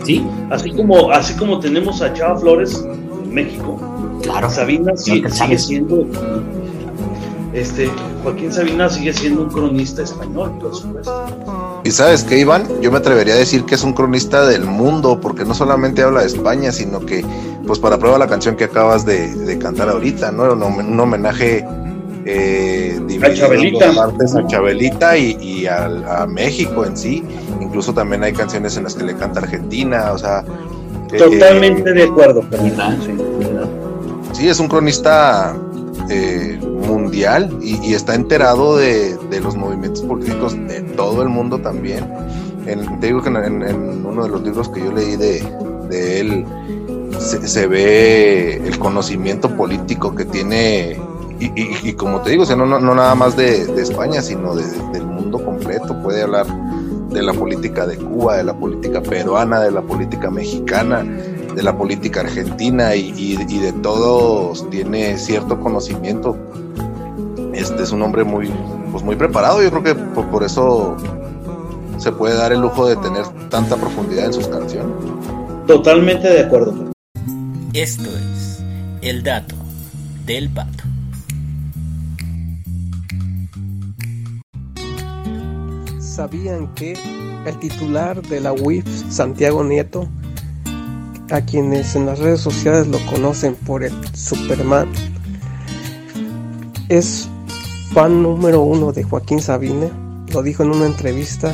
Sí, Así como, así como tenemos a Chava Flores en México, claro. Sabina sí- sigue siendo. Este, Joaquín Sabina sigue siendo un cronista español, por supuesto. Y sabes qué, Iván, yo me atrevería a decir que es un cronista del mundo, porque no solamente habla de España, sino que, pues para prueba la canción que acabas de, de cantar ahorita, ¿no? Un homenaje eh, dos partes a Chabelita y, y al- a, México en sí. Incluso también hay canciones en las que le canta Argentina, o sea. eh, Totalmente de acuerdo, Fernando. ¿Verdad? Sí. Es un cronista eh, mundial y, y está enterado de, de los movimientos políticos de todo el mundo también. En- te digo que en, en- en uno de los libros que yo leí de, de él se, se ve el conocimiento político que tiene y, y- y como te digo, o sea, no, no, no nada más de, de España, sino de- del mundo completo. Puede hablar de la política de Cuba, de la política peruana, de la política mexicana, de la política argentina y, y- y de todos tiene cierto conocimiento. Este es un hombre muy, pues muy preparado. Yo creo que por, por eso se puede dar el lujo de tener tanta profundidad en sus canciones. Totalmente de acuerdo. Esto es el dato del pato. ¿Sabían que el titular de la UIF, Santiago Nieto, a quienes en las redes sociales lo conocen por el Superman, es fan número uno de Joaquín Sabina? Lo dijo en una entrevista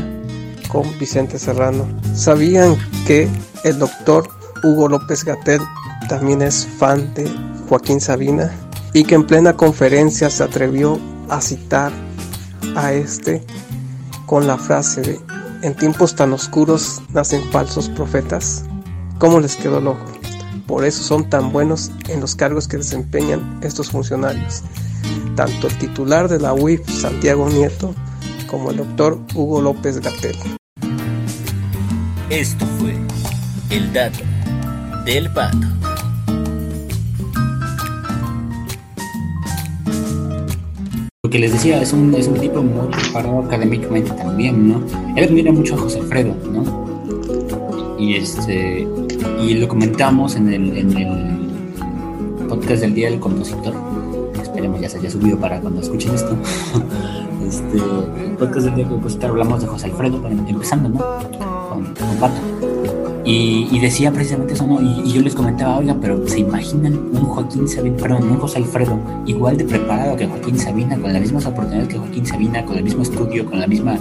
con Vicente Serrano. ¿Sabían que el doctor Hugo López Gatel también es fan de Joaquín Sabina? Y que en plena conferencia se atrevió a citar a este con la frase de en tiempos tan oscuros nacen falsos profetas. ¿Cómo les quedó el ojo? Por eso son tan buenos en los cargos que desempeñan estos funcionarios. Tanto el titular de la UIF, Santiago Nieto, como el doctor Hugo López Gatel. Esto fue el dato del pato. Lo que les decía, es un, es un tipo muy preparado académicamente también, ¿no? Él admira mucho a José Alfredo, ¿no? Y este y lo comentamos en el, en el podcast del Día del Compositor. Esperemos ya se haya subido para cuando escuchen esto. Este, podcast del Día del Compositor hablamos de José Alfredo, empezando, ¿no? Con, con Pato. Y, decía precisamente eso, ¿no? Y, yo les comentaba, oiga, pero ¿se imaginan un Joaquín Sabina, perdón, un José Alfredo igual de preparado que Joaquín Sabina, con las mismas oportunidades que Joaquín Sabina, con el mismo estudio, con la misma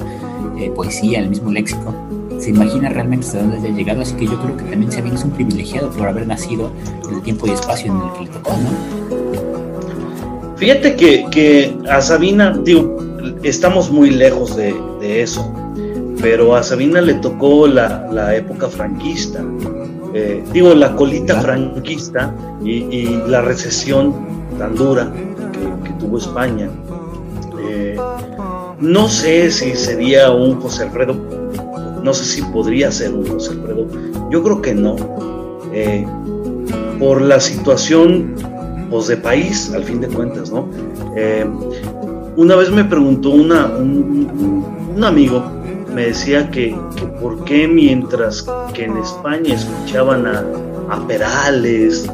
eh, poesía, el mismo léxico? ¿Se imagina realmente hasta dónde haya llegado? Así que yo creo que también Sabina es un privilegiado por haber nacido en el tiempo y espacio en el que le tocó, ¿no? Fíjate que, que a Sabina, digo, estamos muy lejos de, de eso, pero a Sabina le tocó la, la época franquista, eh, digo, la colita franquista y, y la recesión tan dura que, que tuvo España. Eh, no sé si sería un José Alfredo, no sé si podría ser un José Alfredo, yo creo que no. Eh, por la situación pues, de país, al fin de cuentas, ¿no? Una vez me preguntó una, un- un- un amigo me decía que, que por qué mientras que en España escuchaban a, a Perales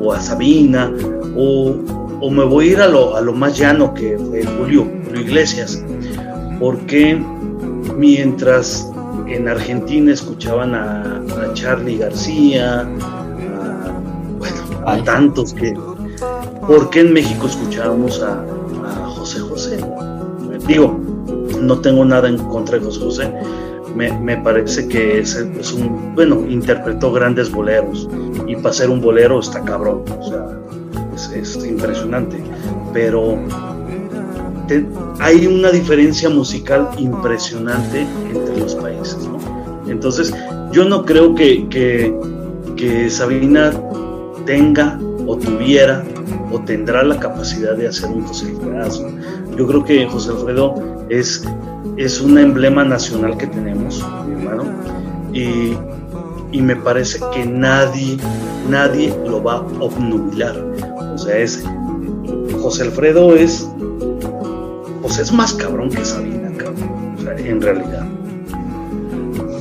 o a Sabina o, o me voy a ir a lo, a lo más llano que fue Julio, Julio Iglesias, ¿por qué mientras en Argentina escuchaban a, a Charlie García, a, bueno, a tantos que, ¿por qué en México escuchábamos a, a José José? Digo, no tengo nada en contra de José José. Me, parece que es, un, bueno, interpretó grandes boleros y para ser un bolero está cabrón, o sea, es, es impresionante. Pero hay una diferencia musical impresionante entre los países. Entonces, yo no creo que, que, que Sabina tenga o tuviera o tendrá la capacidad de hacer un José Alfredazo. Yo creo que José Alfredo es, es un emblema nacional que tenemos, mi hermano, y, y me parece que nadie, nadie lo va a obnubilar. O sea, es José Alfredo es pues es más cabrón que Sabina, cabrón. O sea, en realidad.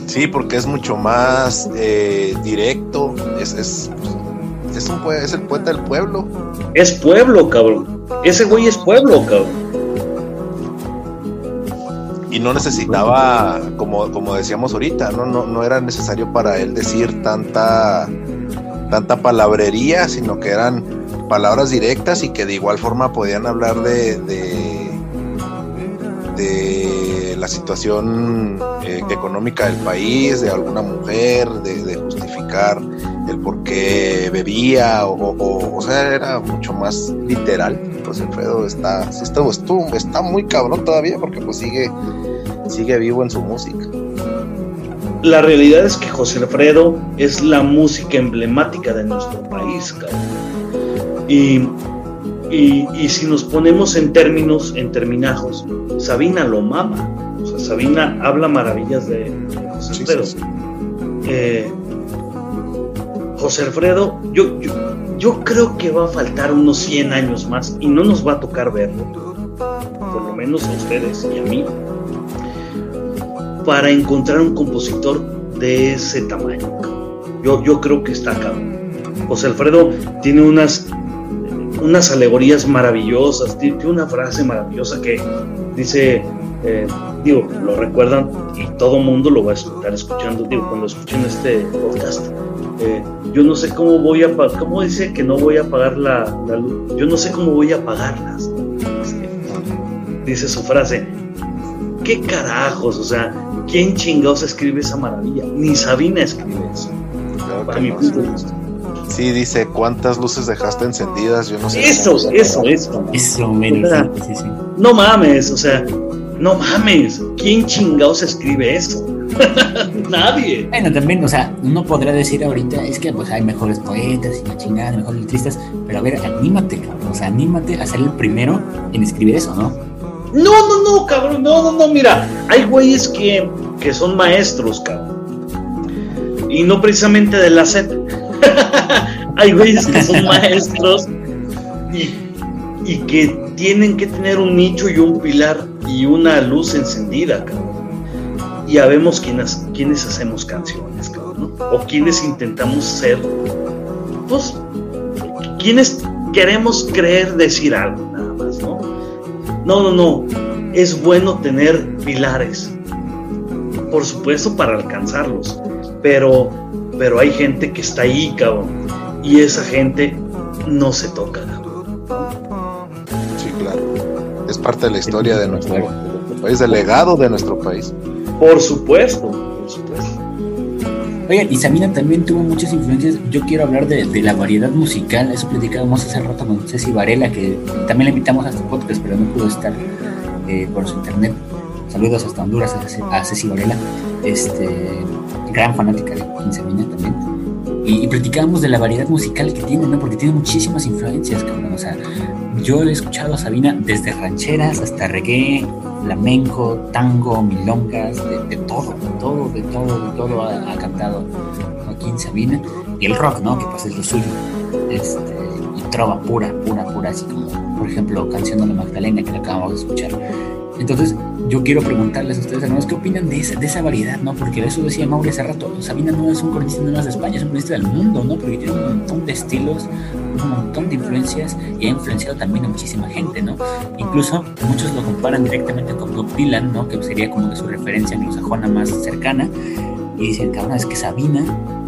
Sí, porque es mucho más eh, directo. Es, es, es, un, es el poeta del pueblo. Es pueblo, cabrón. Ese güey es pueblo, cabrón. Y no necesitaba, como, como decíamos ahorita, ¿no? No, no era necesario para él decir tanta, tanta palabrería, sino que eran palabras directas y que de igual forma podían hablar de, de, la situación eh, económica del país, de alguna mujer, de, de justificar el por qué bebía, o, o, o sea, era mucho más literal. José Alfredo está, sí está, estuvo- está muy cabrón todavía porque pues sigue, sigue vivo en su música. La realidad es que José Alfredo es la música emblemática de nuestro país, cabrón. Y, y, y si nos ponemos en términos, en terminajos, Sabina lo mama. O sea, Sabina habla maravillas de, de José Sí, Alfredo. sí, sí. Eh, José Alfredo, yo, yo, yo creo que va a faltar unos 100 años más y no nos va a tocar verlo, por lo menos a ustedes y a mí, para encontrar un compositor de ese tamaño. Yo, yo creo que está acá. José Alfredo tiene unas, unas alegorías maravillosas, tiene una frase maravillosa que dice, eh, digo, lo recuerdan y todo mundo lo va a estar escuchando, digo, cuando escuchen este podcast. Eh, yo no sé cómo voy a pagar, ¿cómo dice que no voy a pagar la, la luz? Yo no sé cómo voy a pagarlas. Dice, su frase, ¿qué carajos? O sea, ¿quién chingados escribe esa maravilla? Ni Sabina escribe eso. Claro Para mi no, punto de sí. vista. Sí, dice, ¿cuántas luces dejaste encendidas? Yo no sé. Eso, eso, pagar. eso. Eso, mero, Espera. sí, sí, sí. No mames, o sea, no mames. ¿Quién chingados escribe eso? Nadie. Bueno, también, o sea, uno podrá decir ahorita, es que pues hay mejores poetas y la chingada, mejores letristas, pero a ver, anímate, cabrón, o sea, anímate a ser el primero en escribir eso, ¿no? No, no, no, cabrón, no, no, no, mira, hay güeyes que, que son maestros, cabrón. Y no precisamente de la SEP. hay güeyes que son maestros y, y que tienen que tener un nicho y un pilar y una luz encendida, cabrón. Y habemos quienes, quienes hacemos canciones, cabrón, ¿no? O quienes intentamos ser, pues, quienes queremos creer decir algo, nada más, ¿no? No, no, no. Es bueno tener pilares. Por supuesto, para alcanzarlos. Pero, pero hay gente que está ahí, cabrón. Y esa gente no se toca, Es parte de la historia de nuestro, de nuestro país, del legado de nuestro país. Por supuesto, por supuesto. Oigan, y también tuvo muchas influencias. Yo quiero hablar de, de la variedad musical. Eso platicábamos hace rato con Ceci Varela, que también la invitamos a este podcast, pero no pudo estar eh, por su internet. Saludos hasta Honduras a, Ce- a Ceci Varela, este, gran fanática de Joaquín Sabina también. Y, y platicábamos de la variedad musical que tiene, ¿no? Porque tiene muchísimas influencias, cabrón. O sea, yo he escuchado a Sabina desde rancheras hasta reggae, flamenco, tango, milongas, de, de todo, de todo, de todo, de todo ha, ha cantado Joaquín Sabina. Y el rock, ¿no? Que pues es lo suyo. Este, y trova pura, pura, pura, así como, por ejemplo, Canción de la Magdalena que la acabamos de escuchar. Entonces, yo quiero preguntarles a ustedes, hermanos, ¿qué opinan de esa, de esa variedad, no? Porque eso decía Mauri hace rato, Sabina no es un cronista nada más de España, es un cronista del mundo, ¿no? Porque tiene un montón de estilos, un montón de influencias y ha influenciado también a muchísima gente, ¿no? Incluso muchos lo comparan directamente con Bob Dylan, ¿no? Que sería como que su referencia anglosajona más cercana. Y dicen, cabrón, es que Sabina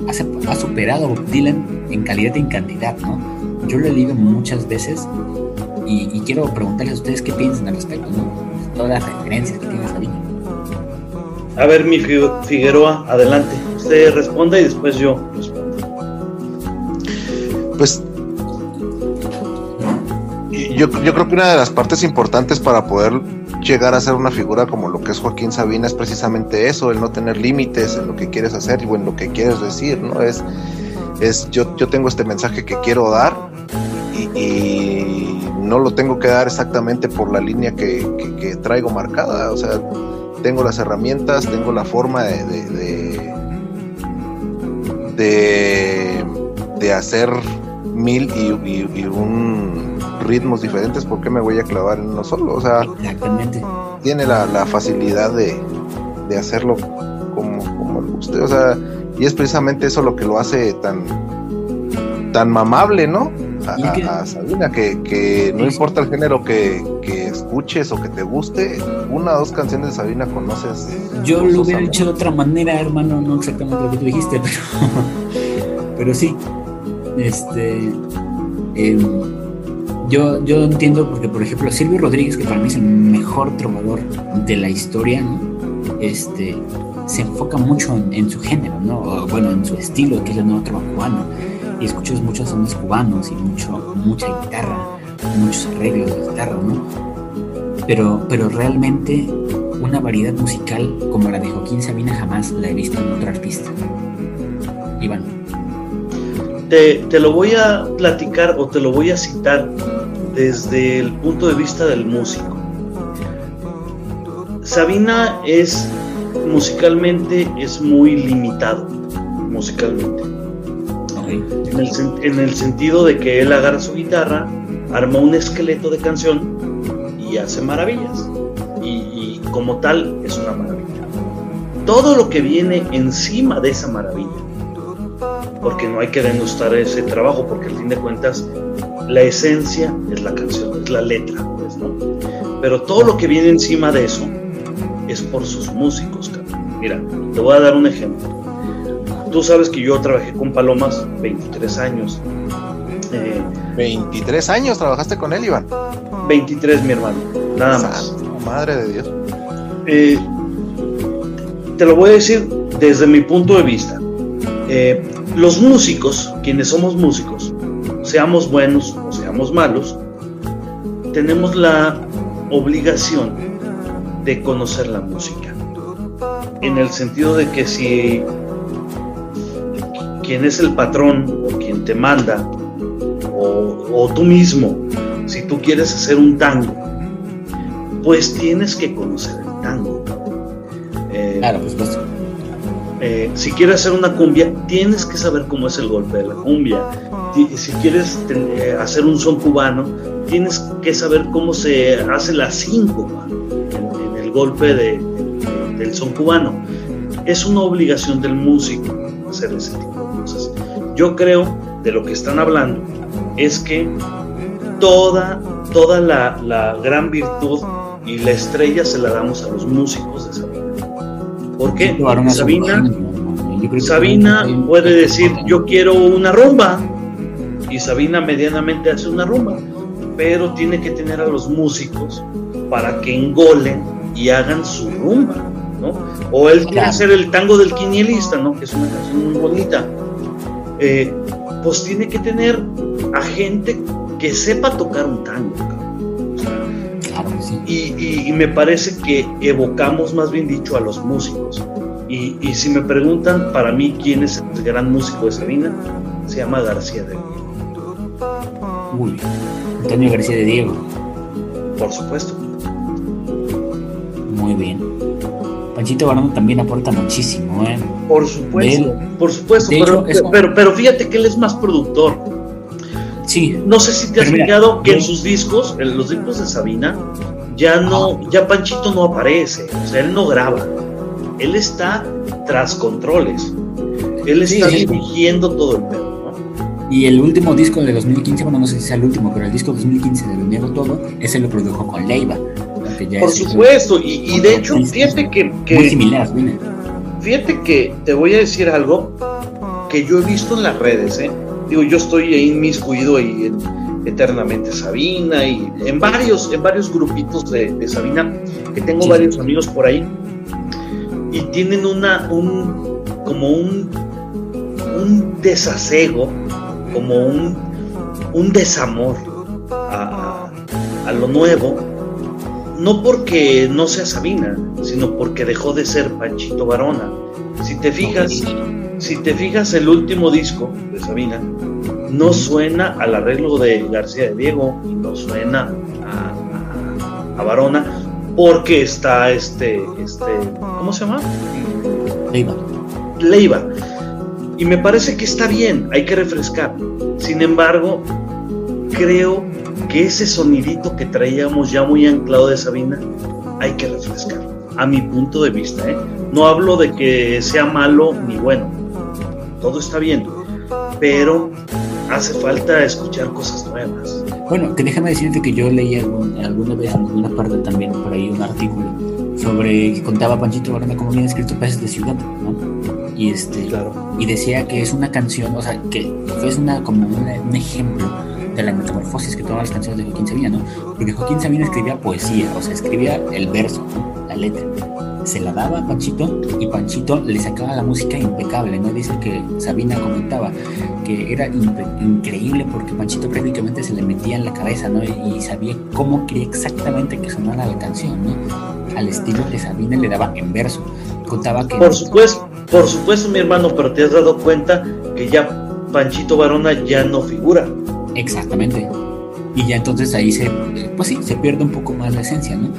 ha, ha superado a Bob Dylan en calidad y en cantidad, ¿no? Yo lo he leído muchas veces y, y quiero preguntarles a ustedes qué piensan al respecto, ¿no? Todas las referencias que tiene Sabina. A ver, mi Figueroa, adelante. Usted responda y después yo respondo. Pues yo, yo creo que una de las partes importantes para poder llegar a ser una figura como lo que es Joaquín Sabina es precisamente eso, el no tener límites en lo que quieres hacer y en lo que quieres decir, ¿no? Es, es yo, yo tengo este mensaje que quiero dar y, no lo tengo que dar exactamente por la línea que, traigo marcada. O sea, tengo las herramientas, tengo la forma de, de, hacer mil y, un ritmos diferentes. ¿Por qué me voy a clavar en uno solo? O sea, tiene la, facilidad de, hacerlo como, como le guste. O sea, y es precisamente eso lo que lo hace tan, tan mamable, ¿no? A, Sabina, que, no importa el género que, escuches o que te guste, una o dos canciones de Sabina conoces. Yo lo hubiera hecho de otra manera, hermano, no exactamente lo que tú dijiste, pero, pero sí. Este. Em, yo, yo entiendo porque, por ejemplo, Silvio Rodríguez, que para mí es el mejor trovador de la historia, este, se enfoca mucho en, su género, ¿no? bueno, en su estilo, que es el nuevo trova cubano y escuchas muchos sonidos cubanos y mucho, mucha guitarra, muchos arreglos de guitarra, ¿no? Pero, pero realmente una variedad musical como la de Joaquín Sabina jamás la he visto en otro artista. Iván. Te, te lo voy a platicar o te lo voy a citar desde el punto de vista del músico. Sabina es musicalmente es muy limitado musicalmente en el, sentido de que él agarra su guitarra, arma un esqueleto de canción y hace maravillas. Y, como tal es una maravilla. Todo lo que viene encima de esa maravilla, porque no hay que denostar ese trabajo, porque al fin de cuentas la esencia es la canción, es la letra, pues, Pero todo lo que viene encima de eso es por sus músicos. Mira, te voy a dar un ejemplo tú sabes que yo trabajé con Palomas 23 años. 23 eh, años trabajaste con él, Iván. 23, mi hermano, nada más. Madre de Dios. Eh, te lo voy a decir desde mi punto de vista. Eh, los músicos, quienes somos músicos, seamos buenos o seamos malos, tenemos la obligación de conocer la música. En el sentido de que si quien es el patrón o quien te manda, o, tú mismo, si tú quieres hacer un tango, pues tienes que conocer el tango. Eh, claro, pues, eh, si quieres hacer una cumbia, tienes que saber cómo es el golpe de la cumbia. Si quieres hacer un son cubano, tienes que saber cómo se hace la síncopa en, el golpe del son cubano. Es una obligación del músico hacer ese tipo de. Yo creo, de lo que están hablando, es que toda, toda la, gran virtud y la estrella se la damos a los músicos de Sabina. ¿Por qué? Porque Sabina, Sabina puede decir, yo quiero una rumba, y Sabina medianamente hace una rumba, pero tiene que tener a los músicos para que engolen y hagan su rumba. O él quiere hacer el tango del quinielista, ¿no? Que es una canción muy bonita. Eh, pues tiene que tener a gente que sepa tocar un tango. y, me parece que evocamos, más bien dicho, a los músicos. Y, si me preguntan para mí quién es el gran músico de Sabina, se llama García de Diego. Uy, Antonio García de Diego. Por supuesto. Muy bien. Panchito Barón también aporta muchísimo, ¿eh? Por supuesto, por supuesto, pero, pero, fíjate que él es más productor. Sí. No sé si te has fijado que en sus discos, en los discos de Sabina, ya no, ya Panchito no aparece, o sea, él no graba, él está tras controles, él está Sí, sí. dirigiendo todo el pedo. Y el último disco de 2015, bueno, no sé si sea el último, pero el disco 2015 de Lo Niego Todo, ese lo produjo con Leiva. Por es supuesto, y, y de hecho, fíjate que, fíjate que te voy a decir algo que yo he visto en las redes, ¿eh? Digo, yo estoy ahí inmiscuido y en Eternamente Sabina y en varios, en varios grupitos de, de Sabina, que tengo Sí. varios amigos por ahí, y tienen una, un, como un, un desasego, como un, un desamor a, a- a lo nuevo, no porque no sea Sabina, sino porque dejó de ser Panchito Varona. Si te fijas, si te fijas el último disco de Sabina, no suena al arreglo de García de Diego no suena a, a, a Varona porque está este, este, ¿cómo se llama? Leiva. Leiva. Y me parece que está bien, hay que refrescar. Sin embargo, creo que ese sonidito que traíamos ya muy anclado de Sabina, hay que refrescar. A mi punto de vista, ¿eh? No hablo de que sea malo ni bueno. Todo está bien. Pero hace falta escuchar cosas nuevas. Bueno, que déjame decirte que yo leí algún- alguna vez en alguna parte también por ahí un artículo sobre que contaba Panchito Varona cómo habían escrito Peces de Ciudad, ¿no? Y este y decía que es una canción, o sea, que es una como una- un ejemplo de la metamorfosis que toman las canciones de Joaquín Sabina, ¿no? Porque Joaquín Sabina escribía poesía, o sea, escribía el verso, la letra. Se la daba a Panchito y Panchito le sacaba la música impecable, ¿no? Dice que Sabina comentaba que era increíble porque Panchito prácticamente se le metía en la cabeza, ¿no? Y sabía cómo quería exactamente que sonara la canción, ¿no? Al estilo que Sabina le daba en verso. Contaba que... Por supuesto, por supuesto, mi hermano, pero te has dado cuenta que ya Panchito Varona ya no figura. Exactamente. Y ya entonces ahí se, pues sí, se pierde un poco más la esencia, ¿no?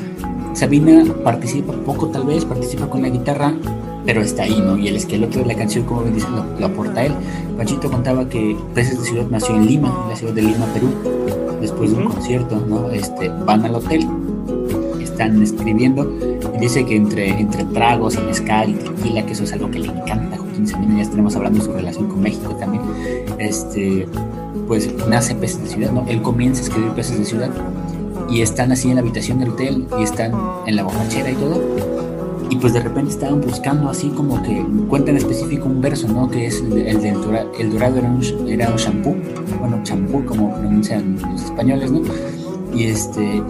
Sabina participa poco tal vez, participa con la guitarra, pero está ahí, ¿no? Y el esqueleto de la canción, como bien dicen, lo, lo aporta él. Panchito contaba que Peces de Ciudad nació en Lima, en la ciudad de Lima, Perú. Después de un concierto, ¿no? Este, van al hotel, están escribiendo y dice que entre, entre tragos y mezcal y tequila, que eso es algo que le encanta Joaquín Sabina, ya estaremos hablando de su relación con México también, este, pues nace Peces de Ciudad, ¿no? Él comienza a escribir Peces de Ciudad y están así en la habitación del hotel y están en la borrachera y todo. Y pues de repente estaban buscando así como que cuenta en específico un verso, ¿no? Que es el, el del dora- el dorado era un, era un shampoo, bueno, champú como pronuncian los españoles, ¿no? Y este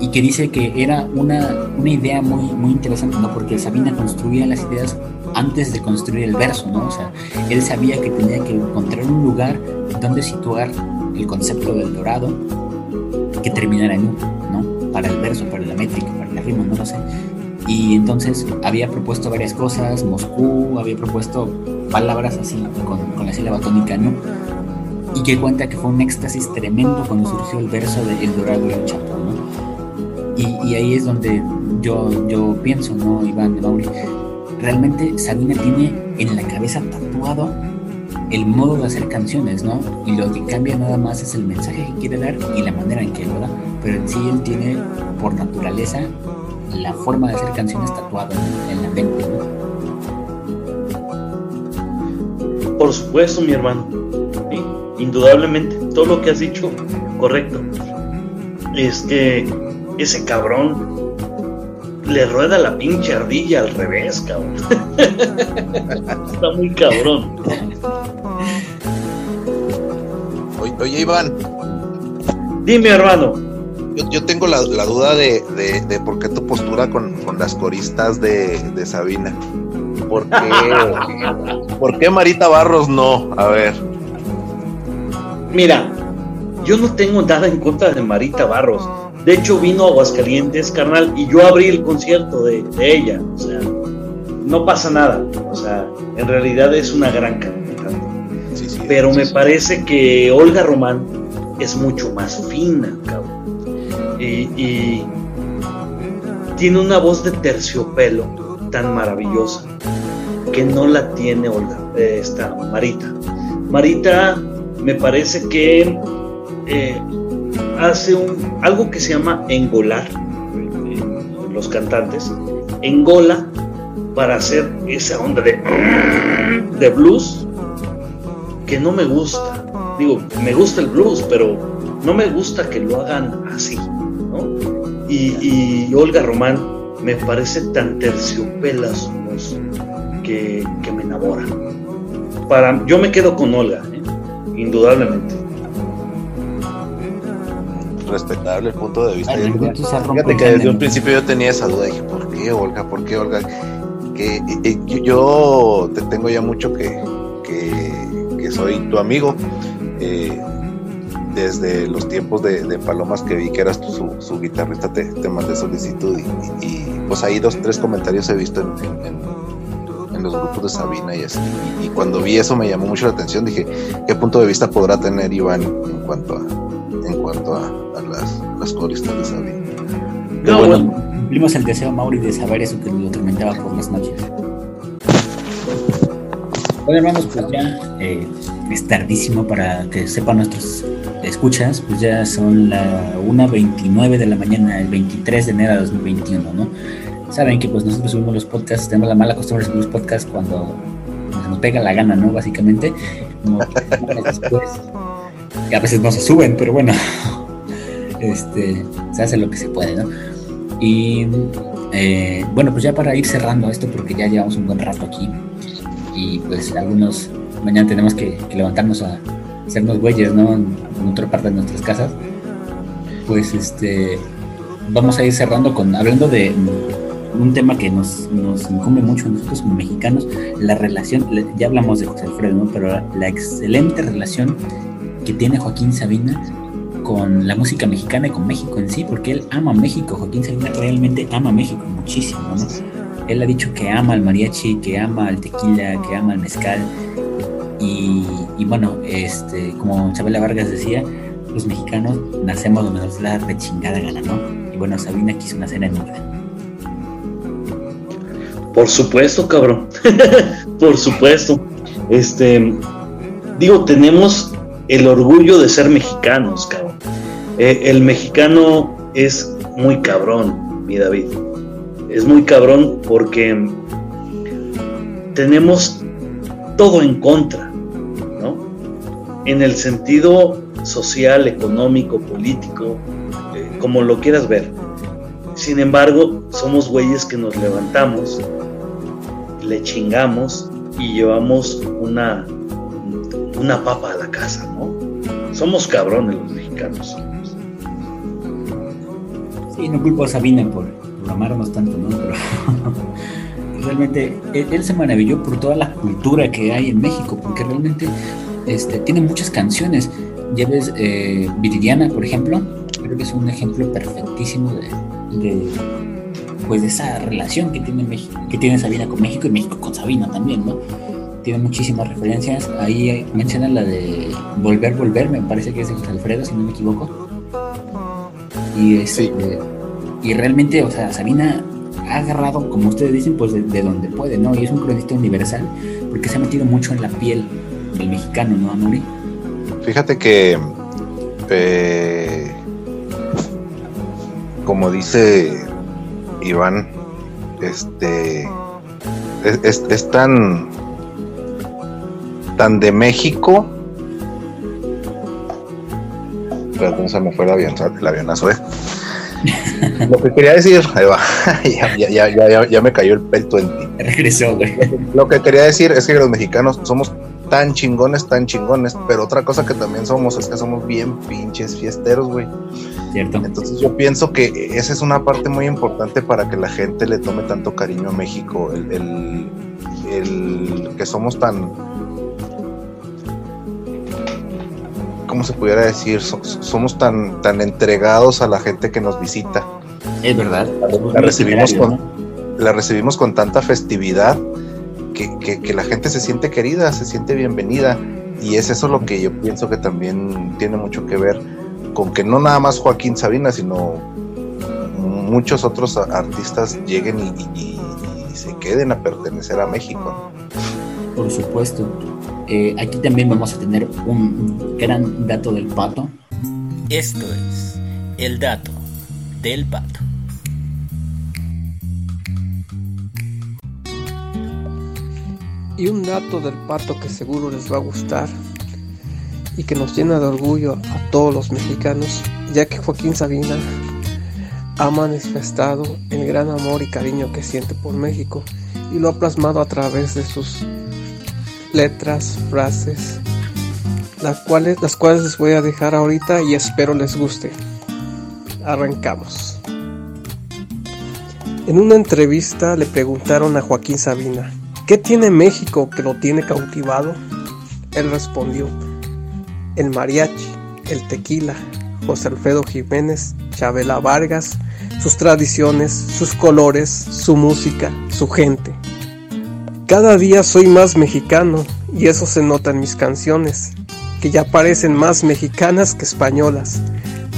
y que dice que era una, una idea muy, muy interesante, ¿no? Porque Sabina construía las ideas antes de construir el verso, ¿no? O sea, él sabía que tenía que encontrar un lugar donde situar el concepto del dorado que terminara en U, ¿no? Para el verso, para la métrica, para la rima, no lo sé. Y entonces había propuesto varias cosas, Moscú, había propuesto palabras así, con, la sílaba tónica, ¿no? Y que cuenta que fue un éxtasis tremendo cuando surgió el verso de El Dorado y el Chapo, ¿no? Y, y ahí es donde yo, yo pienso, ¿no, Iván, Mauri? Realmente Sabina tiene en la cabeza tatuado el modo de hacer canciones, ¿no? Y lo que cambia nada más es el mensaje que quiere dar y la manera en que lo da. Pero en sí él tiene, por naturaleza, la forma de hacer canciones tatuada en, la mente, ¿no? Por supuesto, mi hermano. Indudablemente, todo lo que has dicho, correcto. Es que ese cabrón le rueda la pinche ardilla al revés, cabrón. Está muy cabrón. Oye, Iván, Dime, hermano. yo, yo tengo la, la duda de, de- de por qué tu postura con, con las coristas de, de Sabina. ¿Por qué, ¿Por qué Marita Barros no? A ver. Mira, yo no tengo nada en contra de Marita Barros. De hecho, vino a Aguascalientes, carnal, y yo abrí el concierto de, de ella. O sea, no pasa nada. O sea, en realidad es una gran cantante. Pero me parece que Olga Román es mucho más fina, cabrón. Y, y tiene una voz de terciopelo tan maravillosa que no la tiene Olga, eh, esta Marita. Marita me parece que eh, hace un, algo que se llama engolar, los cantantes, engola para hacer esa onda de, de blues que no me gusta. Digo, me gusta el blues, pero no me gusta que lo hagan así. ¿no? Y, Olga Román me parece tan terciopela su voz que, me enamora. Para, yo me quedo con Olga, ¿eh? indudablemente respetable el punto de vista. Fíjate que desde un principio yo tenía esa duda, dije, ¿por qué Olga? ¿Por qué Olga? Que yo te tengo ya mucho que, que, soy tu amigo. Eh, desde los tiempos de, Palomas que vi que eras su, su guitarrista, te, te, mandé solicitud y, pues ahí dos, tres comentarios he visto en, los grupos de Sabina y así. Y, cuando vi eso me llamó mucho la atención, dije, ¿qué punto de vista podrá tener Iván en cuanto a, en cuanto a, las, las coristas de Sabina? No, bueno, cumplimos el deseo, Mauri, de saber eso que lo atormentaba por las noches. Bueno, hermanos, pues ya eh, es tardísimo para que sepan nuestros escuchas, pues ya son la 1.29 de la mañana, el 23 de enero de 2021, ¿no? Saben que pues nosotros subimos los podcasts, tenemos la mala costumbre de subir los podcasts cuando nos pega la gana, ¿no? Básicamente, como después, y a veces no se suben, pero bueno, este, se hace lo que se puede, ¿no? Y eh, bueno, pues ya para ir cerrando esto, porque ya llevamos un buen rato aquí, y pues algunos mañana tenemos que, levantarnos a hacernos güeyes, ¿no? En, otra parte de nuestras casas. Pues este vamos a ir cerrando con hablando de un tema que nos, nos incumbe mucho a nosotros como mexicanos, la relación, ya hablamos de José Alfredo, ¿no? pero la, excelente relación que tiene Joaquín Sabina con la música mexicana y con México en sí, porque él ama México, Joaquín Sabina realmente ama México muchísimo, ¿no? Él ha dicho que ama al mariachi, que ama al tequila, que ama al mezcal. Y, bueno, este, como Chabela Vargas decía, los mexicanos nacemos donde nos la rechingada gana, ¿no? Y bueno, Sabina quiso nacer en orden. Por supuesto, cabrón. Por supuesto. Este, digo, tenemos el orgullo de ser mexicanos, cabrón. Eh, el mexicano es muy cabrón, mi David es muy cabrón porque tenemos todo en contra, ¿no? En el sentido social, económico, político, eh, como lo quieras ver. Sin embargo, somos güeyes que nos levantamos, le chingamos y llevamos una, una papa a la casa, ¿no? Somos cabrones los mexicanos. Sí, no culpo a Sabina por, amarnos tanto, ¿no? Pero realmente él, se maravilló por toda la cultura que hay en México, porque realmente este, tiene muchas canciones. Ya ves, eh, Viridiana, por ejemplo, creo que es un ejemplo perfectísimo de, pues de esa relación que tiene que tiene Sabina con México y México con Sabina también, ¿no? Tiene muchísimas referencias. Ahí menciona la de Volver, Volver, me parece que es de Alfredo, si no me equivoco. Y este, y realmente, o sea, Sabina ha agarrado, como ustedes dicen, pues de, donde puede, ¿no? Y es un cronista universal porque se ha metido mucho en la piel del mexicano, ¿no, Amori? Fíjate que, eh, como dice Iván, este, es, tan, tan de México. Perdón, se me fue el avión, el avionazo, ¿eh? Lo que quería decir, ahí va, ya, me cayó el pelto en ti. Regresó, güey. Lo que quería decir es que los mexicanos somos tan chingones, tan chingones, pero otra cosa que también somos es que somos bien pinches fiesteros, güey. Cierto. Entonces yo pienso que esa es una parte muy importante para que la gente le tome tanto cariño a México, el que somos tan ¿cómo se pudiera decir? somos tan, tan entregados a la gente que nos visita. Es verdad. La, recibimos, con, la recibimos con tanta festividad que, la gente se siente querida, se siente bienvenida. Y es eso lo que yo pienso que también tiene mucho que ver con que no nada más Joaquín Sabina, sino muchos otros artistas lleguen y, se queden a pertenecer a México. Por supuesto. Eh, aquí también vamos a tener un gran dato del pato. Esto es el dato del pato. Y un dato del pato que seguro les va a gustar y que nos llena de orgullo a todos los mexicanos, ya que Joaquín Sabina ha manifestado el gran amor y cariño que siente por México y lo ha plasmado a través de sus letras, frases, las cuales, las cuales les voy a dejar ahorita y espero les guste. Arrancamos. En una entrevista le preguntaron a Joaquín Sabina, ¿qué tiene México que lo tiene cautivado? Él respondió, el mariachi, el tequila, José Alfredo Jiménez, Chabela Vargas, sus tradiciones, sus colores, su música, su gente. Cada día soy más mexicano y eso se nota en mis canciones, que ya parecen más mexicanas que españolas.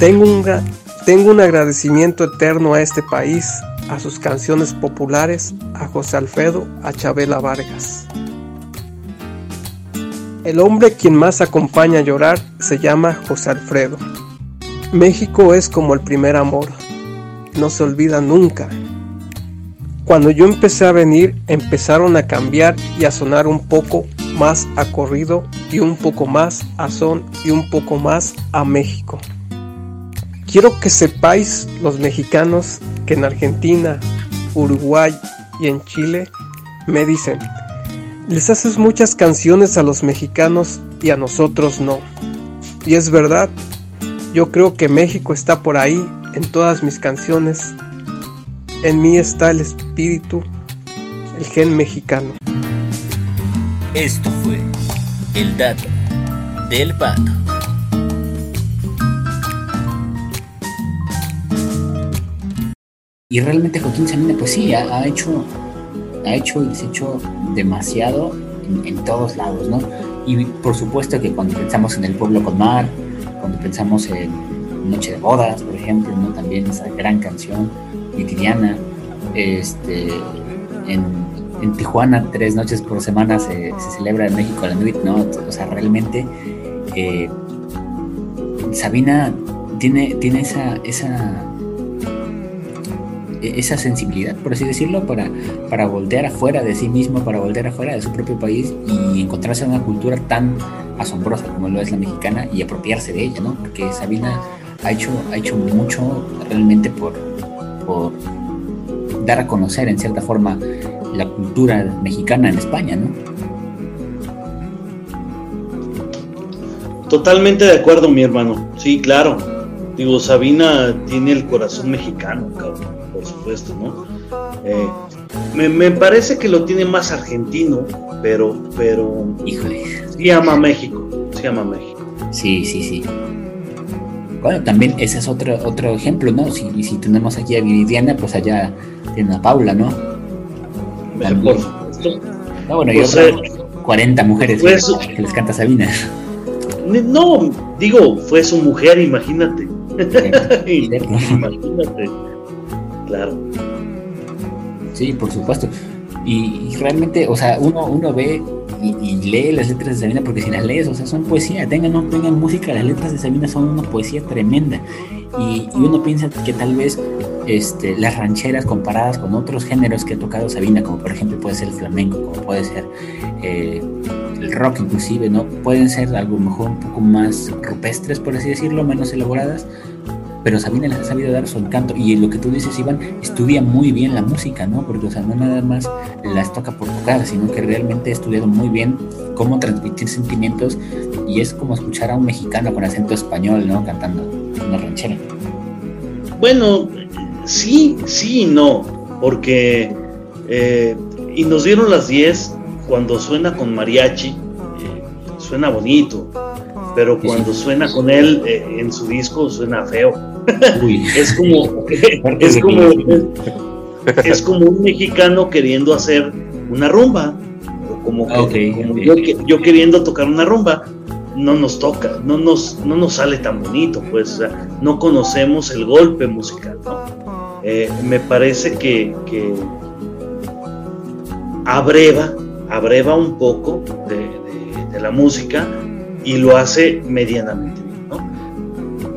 Tengo un, agradecimiento eterno a este país, a sus canciones populares, a José Alfredo, a Chabela Vargas. El hombre quien más acompaña a llorar se llama José Alfredo. México es como el primer amor, no se olvida nunca. Cuando yo empecé a venir, empezaron a cambiar y a sonar un poco más a corrido y un poco más a son y un poco más a México. Quiero que sepáis los mexicanos que en Argentina, Uruguay y en Chile me dicen, les haces muchas canciones a los mexicanos y a nosotros no. Y es verdad, yo creo que México está por ahí en todas mis canciones. En mí está el espíritu, el gen mexicano. Esto fue el dato del pato. Y realmente Joaquín Sabina, pues sí, ha, ha hecho ha hecho y deshecho demasiado en, todos lados, ¿no? Y por supuesto que cuando pensamos en El Pueblo con Mar, cuando pensamos en Noche de Bodas, por ejemplo, ¿no? También esa gran canción cotidiana, este, en, en, Tijuana, tres noches por semana se, se, celebra en México la Nuit, ¿no? O sea, realmente eh, Sabina tiene, tiene esa, esa e-, esa sensibilidad, por así decirlo, para, para voltear afuera de sí mismo, para voltear afuera de su propio país y encontrarse en una cultura tan asombrosa como lo es la mexicana y apropiarse de ella, ¿no? Porque Sabina ha hecho, ha hecho mucho realmente por, por dar a conocer en cierta forma la cultura mexicana en España, ¿no? Totalmente de acuerdo, mi hermano. Sí, claro. Digo, Sabina tiene el corazón mexicano, cabrón por supuesto, ¿no? Eh, me, parece que lo tiene más argentino, pero, pero. Híjole. Sí ama México, sí ama México. Sí, sí, sí. Bueno, también ese es otro, otro ejemplo, ¿no? Si, si tenemos aquí a Viridiana, pues allá tiene a Paula, ¿no? Por supuesto. No, bueno, y otras 40 mujeres que, les canta Sabina. No, digo, fue su mujer, imagínate. imagínate. Claro. Sí, por supuesto. Y, realmente, o sea, uno, uno ve y, lee las letras de Sabina porque si las lees, o sea, son poesía, tengan no tengan música, las letras de Sabina son una poesía tremenda. Y, uno piensa que tal vez este, las rancheras comparadas con otros géneros que ha tocado Sabina, como por ejemplo puede ser el flamenco, como puede ser eh, el rock inclusive, ¿no? Pueden ser algo mejor un poco más rupestres, por así decirlo, menos elaboradas, pero Sabina ha sabido dar su encanto. Y lo que tú dices, Iván, estudia muy bien la música, ¿no? Porque, o sea, no nada más las toca por tocar, sino que realmente ha estudiado muy bien cómo transmitir sentimientos y es como escuchar a un mexicano con acento español, ¿no? Cantando una ranchera. Bueno, sí, sí y no, porque. Eh, y nos dieron las 10 cuando suena con mariachi, eh, suena bonito, pero cuando suena con él eh, en su disco suena feo. Es como, es como, es como un mexicano queriendo hacer una rumba, como, Yo, queriendo tocar una rumba, no nos toca, no nos, no nos sale tan bonito, pues, no conocemos el golpe musical, eh, me parece que, que abreva, abreva un poco de, la música y lo hace medianamente bien,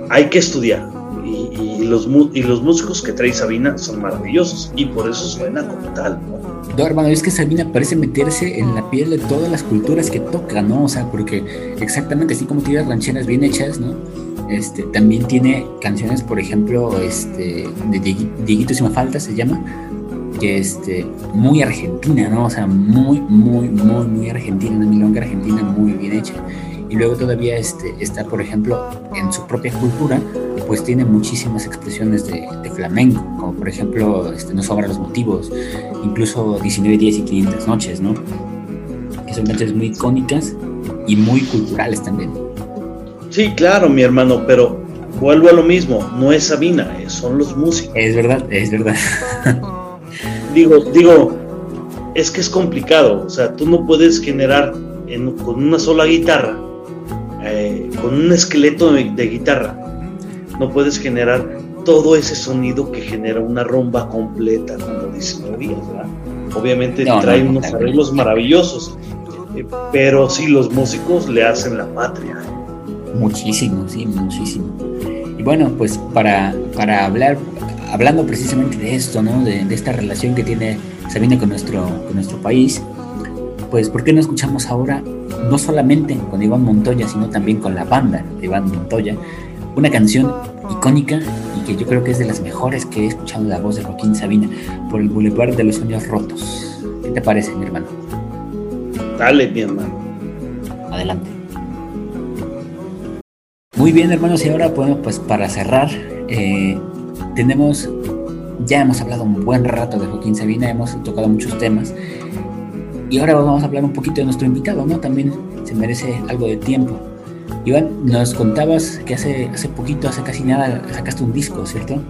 Hay que estudiar, y los, y los músicos que trae Sabina son maravillosos y por eso suena como tal. No, hermano, es que Sabina parece meterse en la piel de todas las culturas que toca, ¿no? O sea, porque exactamente así como tiene rancheras bien hechas, ¿no? Este, también tiene canciones, por ejemplo, este, de Dieguito Sin Falta se llama, que este, muy argentina, ¿no? O sea, muy, muy, muy, muy argentina, una milonga argentina muy bien hecha. Y luego todavía este, está, por ejemplo, en su propia cultura, pues tiene muchísimas expresiones de, flamenco, como por ejemplo, este, No sobran los motivos, incluso 19 días y 500 noches, ¿no? Que son canciones muy icónicas y muy culturales también. Sí, claro, mi hermano, pero vuelvo a lo mismo, no es Sabina, son los músicos. Es verdad, es verdad. digo, digo, es que es complicado, o sea, tú no puedes generar con una sola guitarra, eh, con un esqueleto de, guitarra, no puedes generar todo ese sonido que genera una rumba completa, como dice ¿verdad? Obviamente trae unos arreglos maravillosos, eh, pero sí los músicos le hacen la patria. Muchísimo, sí, muchísimo. Y bueno, pues para, para hablar, hablando precisamente de esto, ¿no? De, esta relación que tiene Sabina con nuestro, con nuestro país, pues ¿por qué no escuchamos ahora, no solamente con Iván Montoya, sino también con la banda de Iván Montoya, una canción icónica y que yo creo que es de las mejores que he escuchado la voz de Joaquín Sabina por el Boulevard de los Sueños Rotos. ¿Qué te parece, mi hermano? Dale, mi hermano. Adelante. Muy bien, hermanos, y ahora, bueno, pues para cerrar, eh, tenemos, ya hemos hablado un buen rato de Joaquín Sabina, hemos tocado muchos temas, y ahora vamos a hablar un poquito de nuestro invitado, ¿no? También se merece algo de tiempo. Iván, nos contabas que hace, hace poquito, hace casi nada, sacaste un disco, ¿cierto?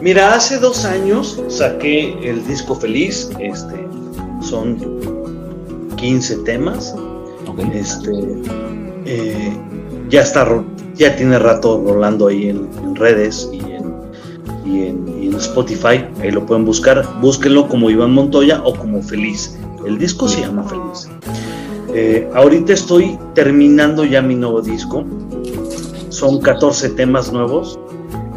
Mira, hace dos años saqué el disco Feliz, este, son 15 temas. Okay. Este, eh, ya está, ya tiene rato rolando ahí en, redes y en, Spotify, ahí lo pueden buscar, búsquenlo como Iván Montoya o como Feliz. El disco se llama Feliz. Eh, ahorita estoy terminando ya mi nuevo disco. Son 14 temas nuevos.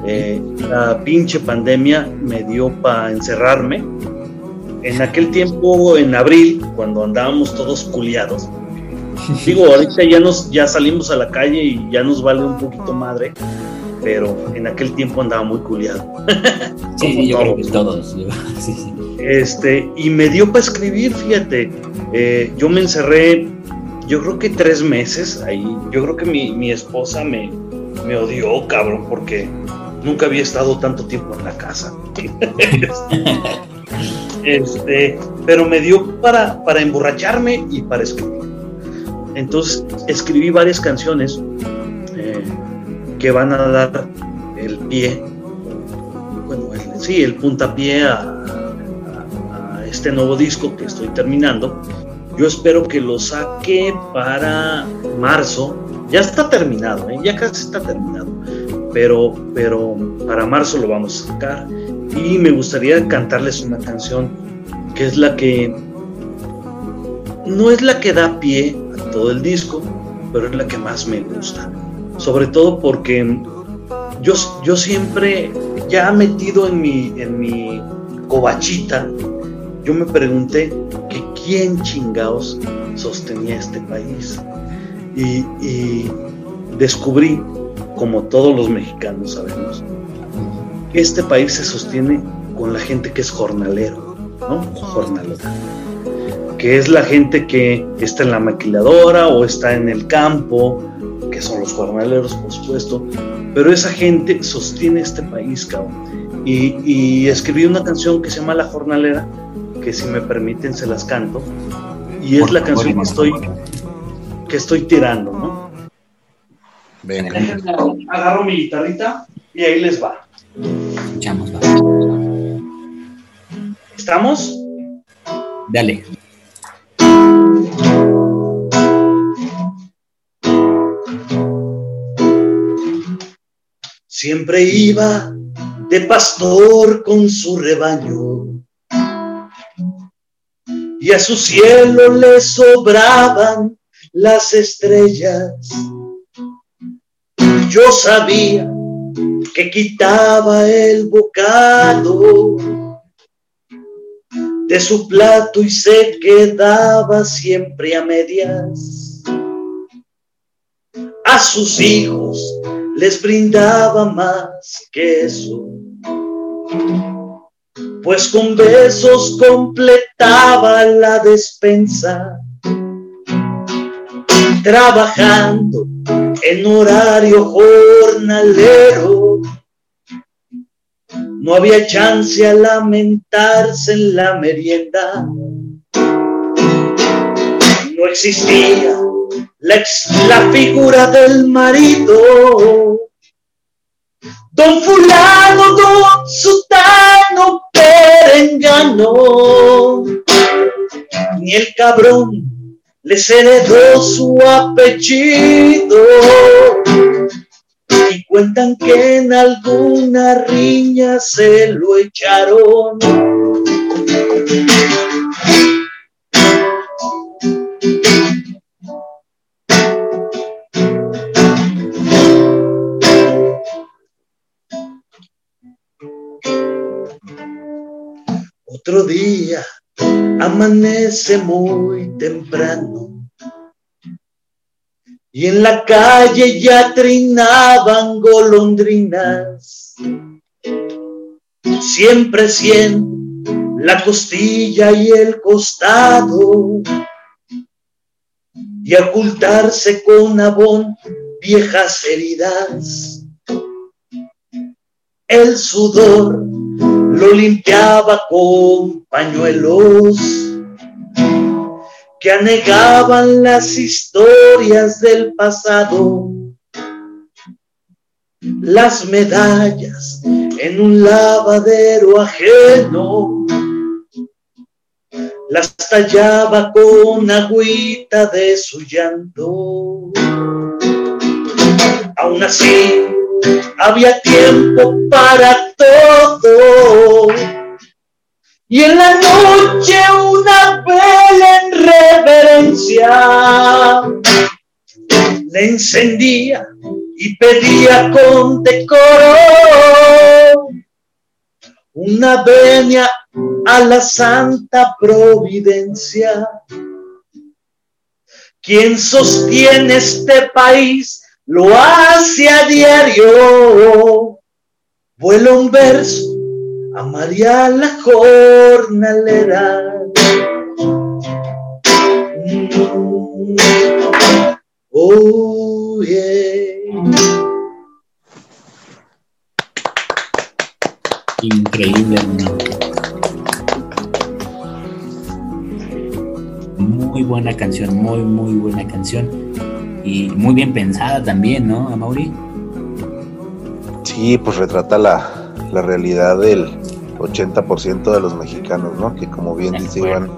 Eh, la pinche pandemia me dio para encerrarme. En aquel tiempo, en abril, cuando andábamos todos culiados, Digo, ahorita ya nos ya salimos a la calle y ya nos vale un poquito madre, pero en aquel tiempo andaba muy culiado. sí, yo creo que todos. Este, y me dio para escribir, fíjate. Eh, yo me encerré, yo creo que tres meses ahí. Yo creo que mi, mi esposa me, me odió, cabrón, porque nunca había estado tanto tiempo en la casa. este, pero me dio para, para emborracharme y para escribir. Entonces escribí varias canciones que van a dar el pie, bueno, sí, el puntapié a, a, este nuevo disco que estoy terminando. Yo espero que lo saque para marzo. Ya está terminado, ¿eh? ya casi está terminado. Pero, pero para marzo lo vamos a sacar. Y me gustaría cantarles una canción que es la que no es la que da pie todo el disco, pero es la que más me gusta. Sobre todo porque yo, yo siempre, ya metido en mi, en mi cobachita, yo me pregunté que quién chingaos sostenía este país. Y, y descubrí, como todos los mexicanos sabemos, que este país se sostiene con la gente que es jornalero, ¿no? Jornalera que es la gente que está en la maquiladora o está en el campo, que son los jornaleros, por supuesto, pero esa gente sostiene este país, cabrón. Y, escribí una canción que se llama La Jornalera, que si me permiten se las canto, y es la canción que estoy, que estoy tirando, ¿no? Venga. Agarro mi guitarrita y ahí les va. Escuchamos, va. ¿Estamos? Dale. Siempre iba de pastor con su rebaño y a su cielo le sobraban las estrellas. Yo sabía que quitaba el bocado de su plato y se quedaba siempre a medias. A sus hijos les brindaba más que eso, pues con besos completaba la despensa, trabajando en horario jornalero no había chance a lamentarse en la merienda. No existía la, la figura del marido. Don fulano, don sutano, perengano. Ni el cabrón les heredó su apellido y cuentan que en alguna riña se lo echaron. Otro día amanece muy temprano. Y en la calle ya trinaban golondrinas, siempre siendo la costilla y el costado, y ocultarse con abón viejas heridas. El sudor lo limpiaba con pañuelos que anegaban las historias del pasado, las medallas en un lavadero ajeno, las tallaba con agüita de su llanto. Aún así, había tiempo para todo y en la noche una vela en reverencia le encendía y pedía con decoro una venia a la santa providencia. Quien sostiene este país lo hace a diario. Vuela un verso a María la jornalera. Oh, Increíble, Muy buena canción, muy, muy buena canción. Y muy bien pensada también, ¿no, Amaury? Sí, pues retrata la, la realidad del 80% de los mexicanos, ¿no? Que como bien dice Iván,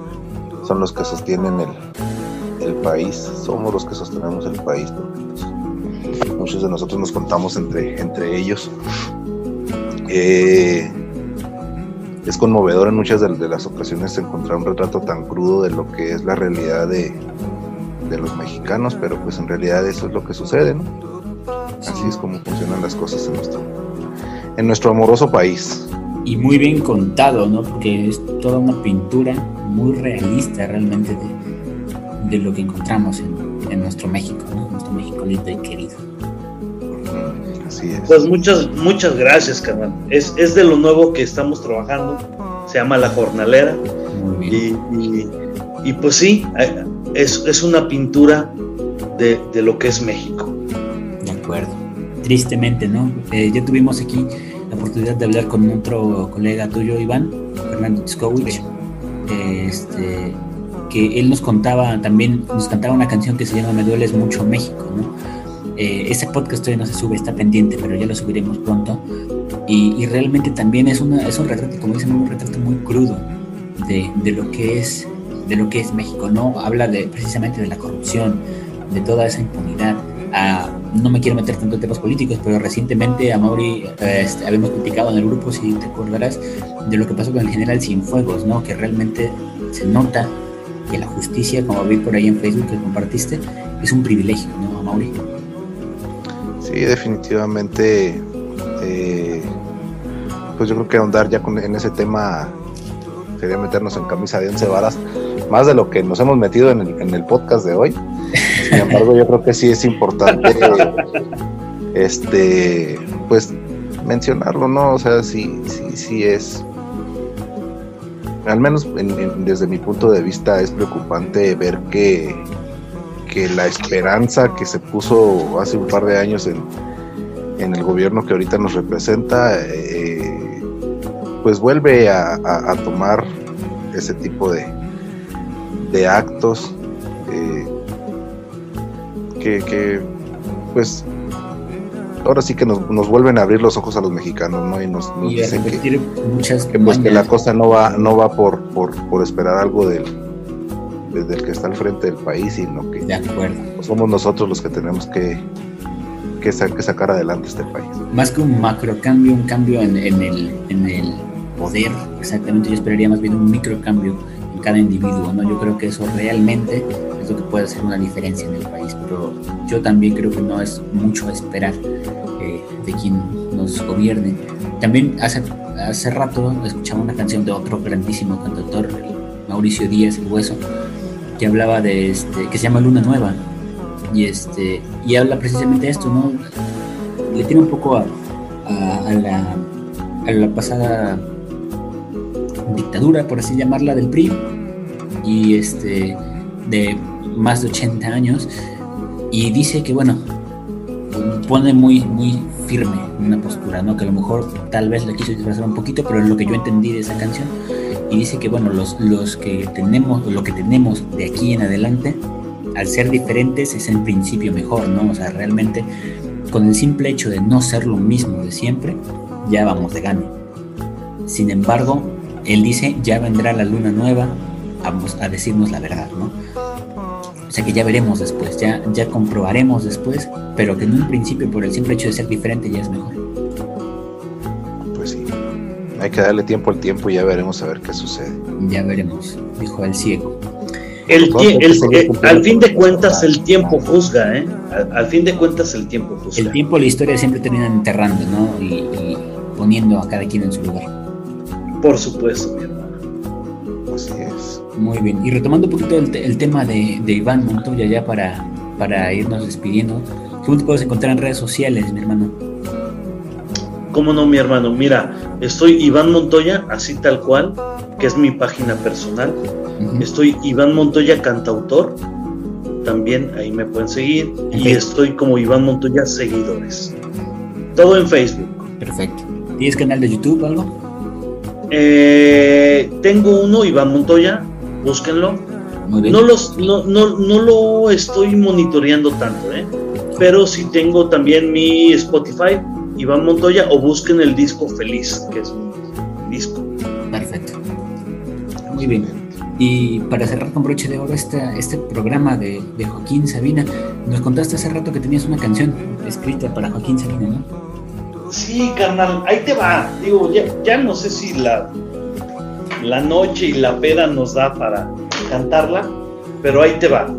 son los que sostienen el, el país, somos los que sostenemos el país. Pues, muchos de nosotros nos contamos entre, entre ellos. Eh, es conmovedor en muchas de, las ocasiones encontrar un retrato tan crudo de lo que es la realidad de, de los mexicanos, pero pues en realidad eso es lo que sucede, ¿no? Así es como funcionan las cosas en nuestro, en nuestro amoroso país. Y muy bien contado, ¿no? Porque es toda una pintura muy realista realmente de, lo que encontramos en, nuestro México, ¿no? Nuestro México lindo y querido. Así es. Pues muchas, muchas gracias, carnal. Es, es de lo nuevo que estamos trabajando. Se llama La Jornalera. Y, y, pues sí, eh, es, es una pintura de, de lo que es México. De acuerdo tristemente, ¿no? Eh, ya tuvimos aquí la oportunidad de hablar con otro colega tuyo, Iván, Fernando Tskowicz, este, que él nos contaba también, nos cantaba una canción que se llama Me dueles mucho México, ¿no? Eh, ese podcast todavía no se sube, está pendiente, pero ya lo subiremos pronto. Y, realmente también es, una, es un retrato, como dicen, un retrato muy crudo de, de, lo que es de lo que es México, ¿no? Habla de, precisamente de la corrupción, de toda esa impunidad, no me quiero meter tanto en temas políticos, pero recientemente a Mauri este, habíamos platicado en el grupo, si te acordarás, de lo que pasó con el general Cienfuegos, ¿no? Que realmente se nota que la justicia, como vi por ahí en Facebook que compartiste, es un privilegio, ¿no, Mauri? Sí, definitivamente. Eh, pues yo creo que ahondar ya con, en ese tema quería meternos en camisa de once varas, más de lo que nos hemos metido en el, en el podcast de hoy. Sin embargo, yo creo que sí es importante, este, pues, mencionarlo, ¿no? O sea, sí, sí, sí es, al menos desde mi punto de vista, es preocupante ver que, que la esperanza que se puso hace un par de años en, en el gobierno que ahorita nos representa, eh, pues vuelve a, tomar ese tipo de, de actos eh, que, pues ahora sí que nos, vuelven a abrir los ojos a los mexicanos, ¿no? Y nos, dicen que, muchas pues, que la cosa no va, no va por, por, esperar algo del, desde el que está al frente del país, sino que somos nosotros los que tenemos que, que, sacar adelante este país. Más que un macro cambio, un cambio en, el, en el poder, exactamente, yo esperaría más bien un micro cambio en cada individuo, ¿no? Yo creo que eso realmente es lo que puede hacer una diferencia en el país, pero yo también creo que no es mucho esperar eh, de quien nos gobierne. También hace, hace rato escuchaba una canción de otro grandísimo cantautor, Mauricio Díaz, el Hueso, que hablaba de este, que se llama Luna Nueva, y este y habla precisamente de esto no le tiene un poco a, a, la, a la pasada dictadura por así llamarla del PRI y este de más de 80 años y dice que bueno pone muy muy firme una postura no que a lo mejor tal vez la quiso disfrazar un poquito pero es lo que yo entendí de esa canción y dice que bueno los los que tenemos lo que tenemos de aquí en adelante al ser diferentes es en principio mejor, ¿no? O sea, realmente con el simple hecho de no ser lo mismo de siempre, ya vamos de gane. Sin embargo, él dice, ya vendrá la luna nueva a decirnos la verdad, ¿no? O sea que ya veremos después, ya, ya comprobaremos después, pero que en un principio por el simple hecho de ser diferente ya es mejor. Pues sí, hay que darle tiempo al tiempo y ya veremos a ver qué sucede. Ya veremos, dijo el ciego. El, al fin de cuentas el tiempo juzga, ¿eh? Al, fin de cuentas el tiempo juzga. El tiempo, la historia siempre termina enterrando, ¿no? Y, poniendo a cada quien en su lugar. Por supuesto, mi. Muy bien. Y retomando un poquito el, tema de, Iván Montoya ya para, para irnos despidiendo, ¿cómo te puedes encontrar en redes sociales, mi hermano? ¿Cómo no, mi hermano? Mira, estoy Iván Montoya, así tal cual, que es mi página personal Estoy Iván Montoya, cantautor. También ahí me pueden seguir. Y estoy como Iván Montoya, seguidores. Todo en Facebook. Perfecto. ¿Tienes canal de YouTube o algo? Eh, tengo uno, Iván Montoya. Búsquenlo. No, los, no, no, no lo estoy monitoreando tanto, ¿eh? pero sí tengo también mi Spotify, Iván Montoya, o busquen el disco Feliz, que es un disco. Perfecto. Muy bien. Y para cerrar con broche de oro este, este programa de, Joaquín Sabina, nos contaste hace rato que tenías una canción escrita para Joaquín Sabina, ¿no? Sí, carnal, ahí te va. Digo, ya, no sé si la, la noche y la peda nos da para cantarla, pero ahí te va.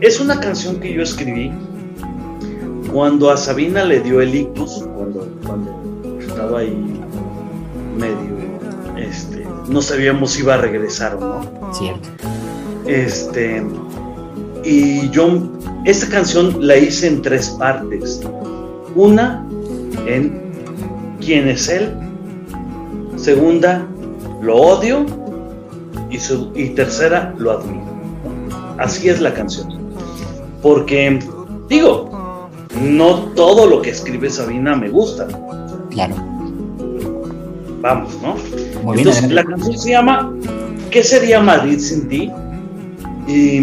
Es una canción que yo escribí cuando a Sabina le dio el ictus, cuando, cuando estaba ahí medio este, no sabíamos si iba a regresar o no. Cierto. Este, y yo, esta canción la hice en tres partes. Una, en quién es él. Segunda, lo odio. Y, y tercera, lo admiro. Así es la canción. Porque, digo, no todo lo que escribe Sabina me gusta. Claro. Vamos, ¿no? Entonces, la canción se llama ¿Qué sería Madrid sin ti? Y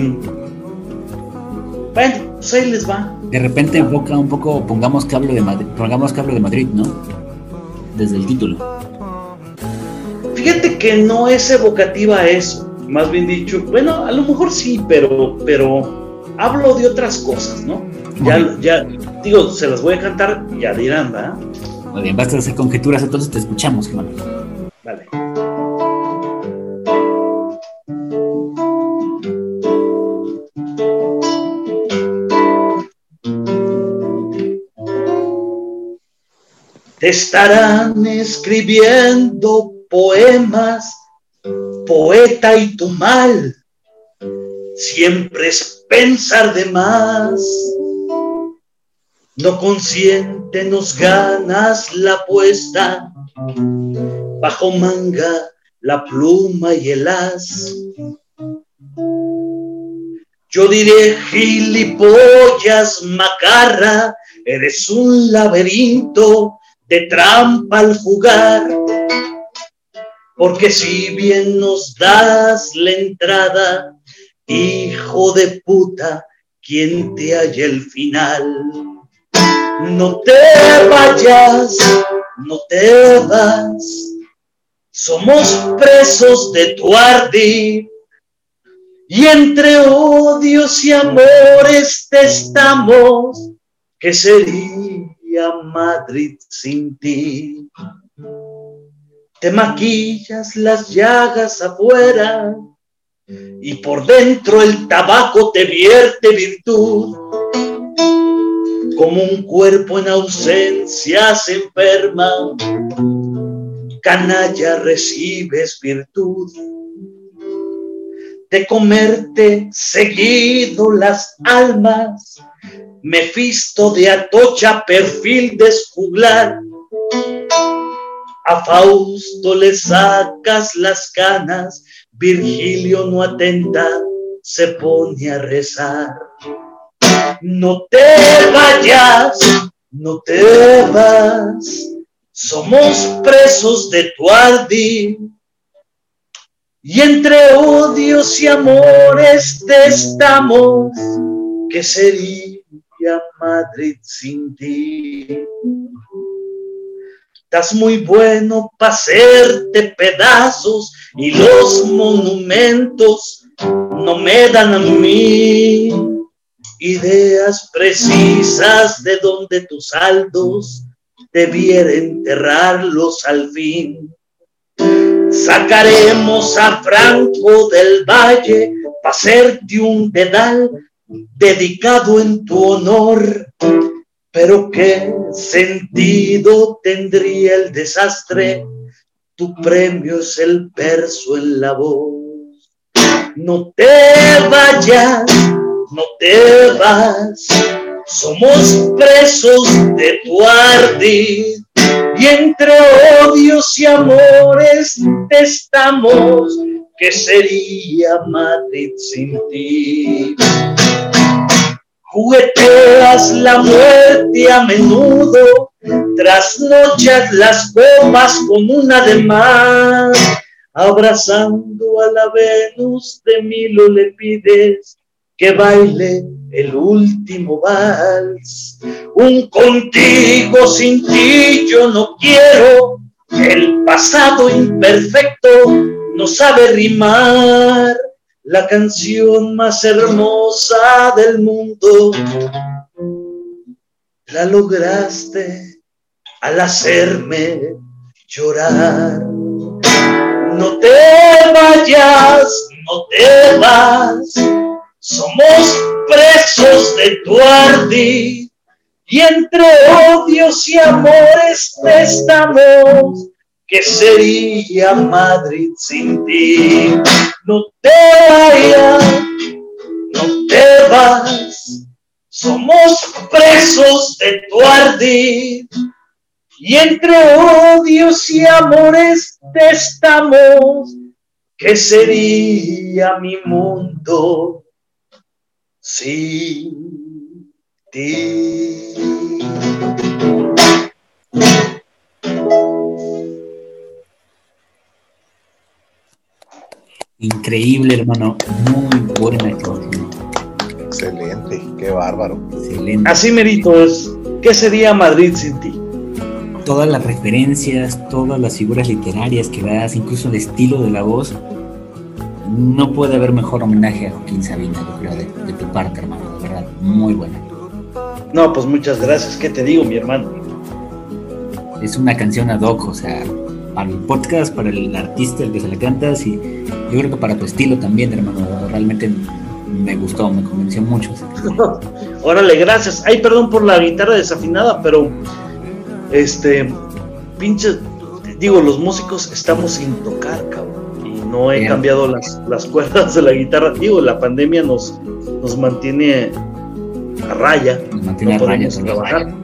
bueno, pues ahí les va. De repente enfoca un poco, pongamos que hablo de Madrid, pongamos que hablo de Madrid, ¿no? Desde el título. Fíjate que no es evocativa a eso. Más bien dicho, bueno, a lo mejor sí, pero, pero hablo de otras cosas, ¿no? Ya, ya, digo, se las voy a cantar, ya dirán, ¿verdad? Muy bien, basta de hacer conjeturas, entonces te escuchamos, hermano. Vale. Te estarán escribiendo poemas poeta y tu mal siempre es pensar de más. No consciente nos ganas la apuesta, bajo manga la pluma y el as. Yo diré gilipollas, macarra, eres un laberinto de trampa al jugar. Porque si bien nos das la entrada, hijo de puta, quien te haya el final. No te vayas, no te vas, somos presos de tu ardid y entre odios y amores te estamos, ¿qué sería Madrid sin ti? Te maquillas las llagas afuera y por dentro el tabaco te vierte virtud. Como un cuerpo en ausencia se enferma, canalla recibes virtud de comerte seguido las almas, Mefisto de Atocha, perfil de escuglar. A Fausto le sacas las canas, Virgilio no atenta, se pone a rezar. No te vayas, no te vas, somos presos de tu ardid y entre odios y amores te estamos, ¿qué sería Madrid sin ti? Estás muy bueno para hacerte pedazos y los monumentos no me dan a mí ideas precisas de donde tus saldos debiera enterrarlos al fin. Sacaremos a Franco del Valle para hacerte un dedal dedicado en tu honor. Pero qué sentido tendría el desastre, tu premio es el verso en la voz. No te vayas, no te vas, somos presos de tu ardid y entre odios y amores estamos, ¿qué sería Madrid sin ti? Jugueteas la muerte a menudo, trasnochas las copas con una de más, abrazando a la Venus de Milo le pides que baile el último vals. Un contigo sin ti yo no quiero, el pasado imperfecto no sabe rimar. La canción más hermosa del mundo la lograste al hacerme llorar. No te vayas, no te vas somos presos de tu ardid y entre odios y amores estamos. ¿Qué sería Madrid sin ti? No te vayas, no te vas. Somos presos de tu ardid y entre odios y amores estamos. ¿Qué sería mi mundo? Sí, ti. Increíble, hermano. Muy buena Excelente, qué bárbaro. Excelente. Así merito es. ¿Qué sería Madrid sin ti? Todas las referencias, todas las figuras literarias que das, incluso el estilo de la voz, no puede haber mejor homenaje a Joaquín Sabina, yo creo, de, tu parte, hermano, de verdad, muy buena. No, pues muchas gracias, ¿qué te digo, mi hermano? Es una canción ad hoc, o sea, para el podcast, para el artista, el que se le cantas, y yo creo que para tu estilo también, hermano, realmente me gustó, me convenció mucho. Órale, gracias. Ay, perdón por la guitarra desafinada, pero este, pinche, digo, los músicos estamos sin tocar, cabrón No he Bien. cambiado las, las cuerdas de la guitarra. Digo, la pandemia nos, nos mantiene a raya. Nos mantiene no a raya, podemos todavía a trabajar. raya.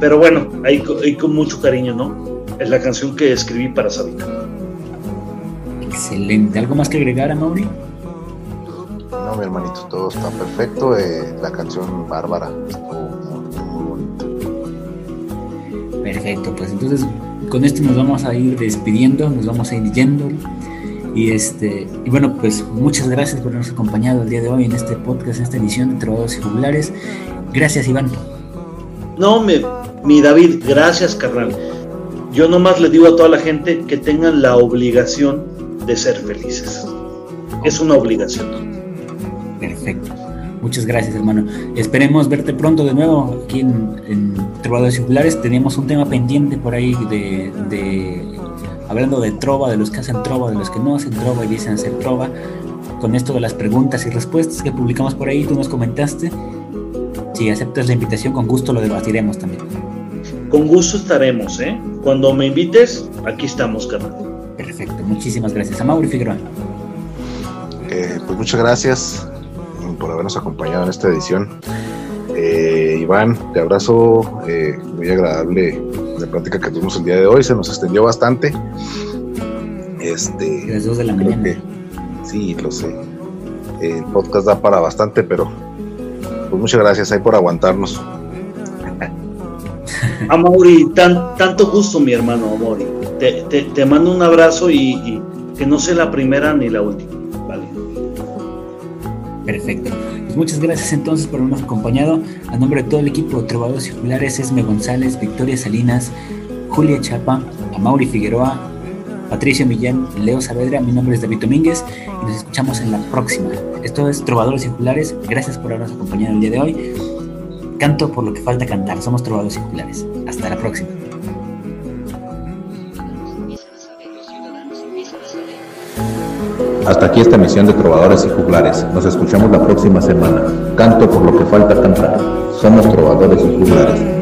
Pero bueno, ahí con mucho cariño, ¿no? Es la canción que escribí para Sabina. Excelente. ¿Algo más que agregar a Mauri? No, mi hermanito, todo está perfecto. eh, la canción Bárbara estuvo muy, muy bonita. Perfecto, pues entonces con esto nos vamos a ir despidiendo, nos vamos a ir yendo. Y este, y bueno, pues muchas gracias por habernos acompañado el día de hoy en este podcast, en esta edición de Trovadores y Jugulares. Gracias, Iván. No, me, mi David, gracias, carnal. Yo nomás le digo a toda la gente que tengan la obligación de ser felices. Es una obligación. Perfecto. Muchas gracias, hermano. Esperemos verte pronto de nuevo aquí en, en Trovadores y Jugulares. Teníamos un tema pendiente por ahí de, de- hablando de trova, de los que hacen trova, de los que no hacen trova y dicen hacer trova. Con esto de las preguntas y respuestas que publicamos por ahí, tú nos comentaste. Si aceptas la invitación, con gusto lo debatiremos también. Con gusto estaremos, ¿eh? Cuando me invites, aquí estamos, carnal. Perfecto, muchísimas gracias. A Mauri Figueroa. Eh, pues muchas gracias por habernos acompañado en esta edición. Eh, Iván, te abrazo, eh, muy agradable la plática que tuvimos el día de hoy, se nos extendió bastante. Este, las 2 de la mañana. que sí, lo sé. El podcast da para bastante, pero pues muchas gracias ahí por aguantarnos. A Mauri, tan, tanto gusto, mi hermano Mauri. Te, te- te mando un abrazo y, que no sea la primera ni la última. Vale. Perfecto. Pues muchas gracias entonces por habernos acompañado. A nombre de todo el equipo de Trovadores y Jugulares, Esme González, Victoria Salinas, Julia Chapa, a Mauri Figueroa, Patricio Millán, Leo Saavedra. Mi nombre es David Domínguez y nos escuchamos en la próxima. Esto es Trovadores y Jugulares. Gracias por habernos acompañado el día de hoy. Canto por lo que falta cantar. Somos Trovadores y Jugulares. Hasta la próxima. Hasta aquí esta misión de trovadores y juglares. Nos escuchamos la próxima semana. Canto por lo que falta cantar. Somos trovadores y juglares.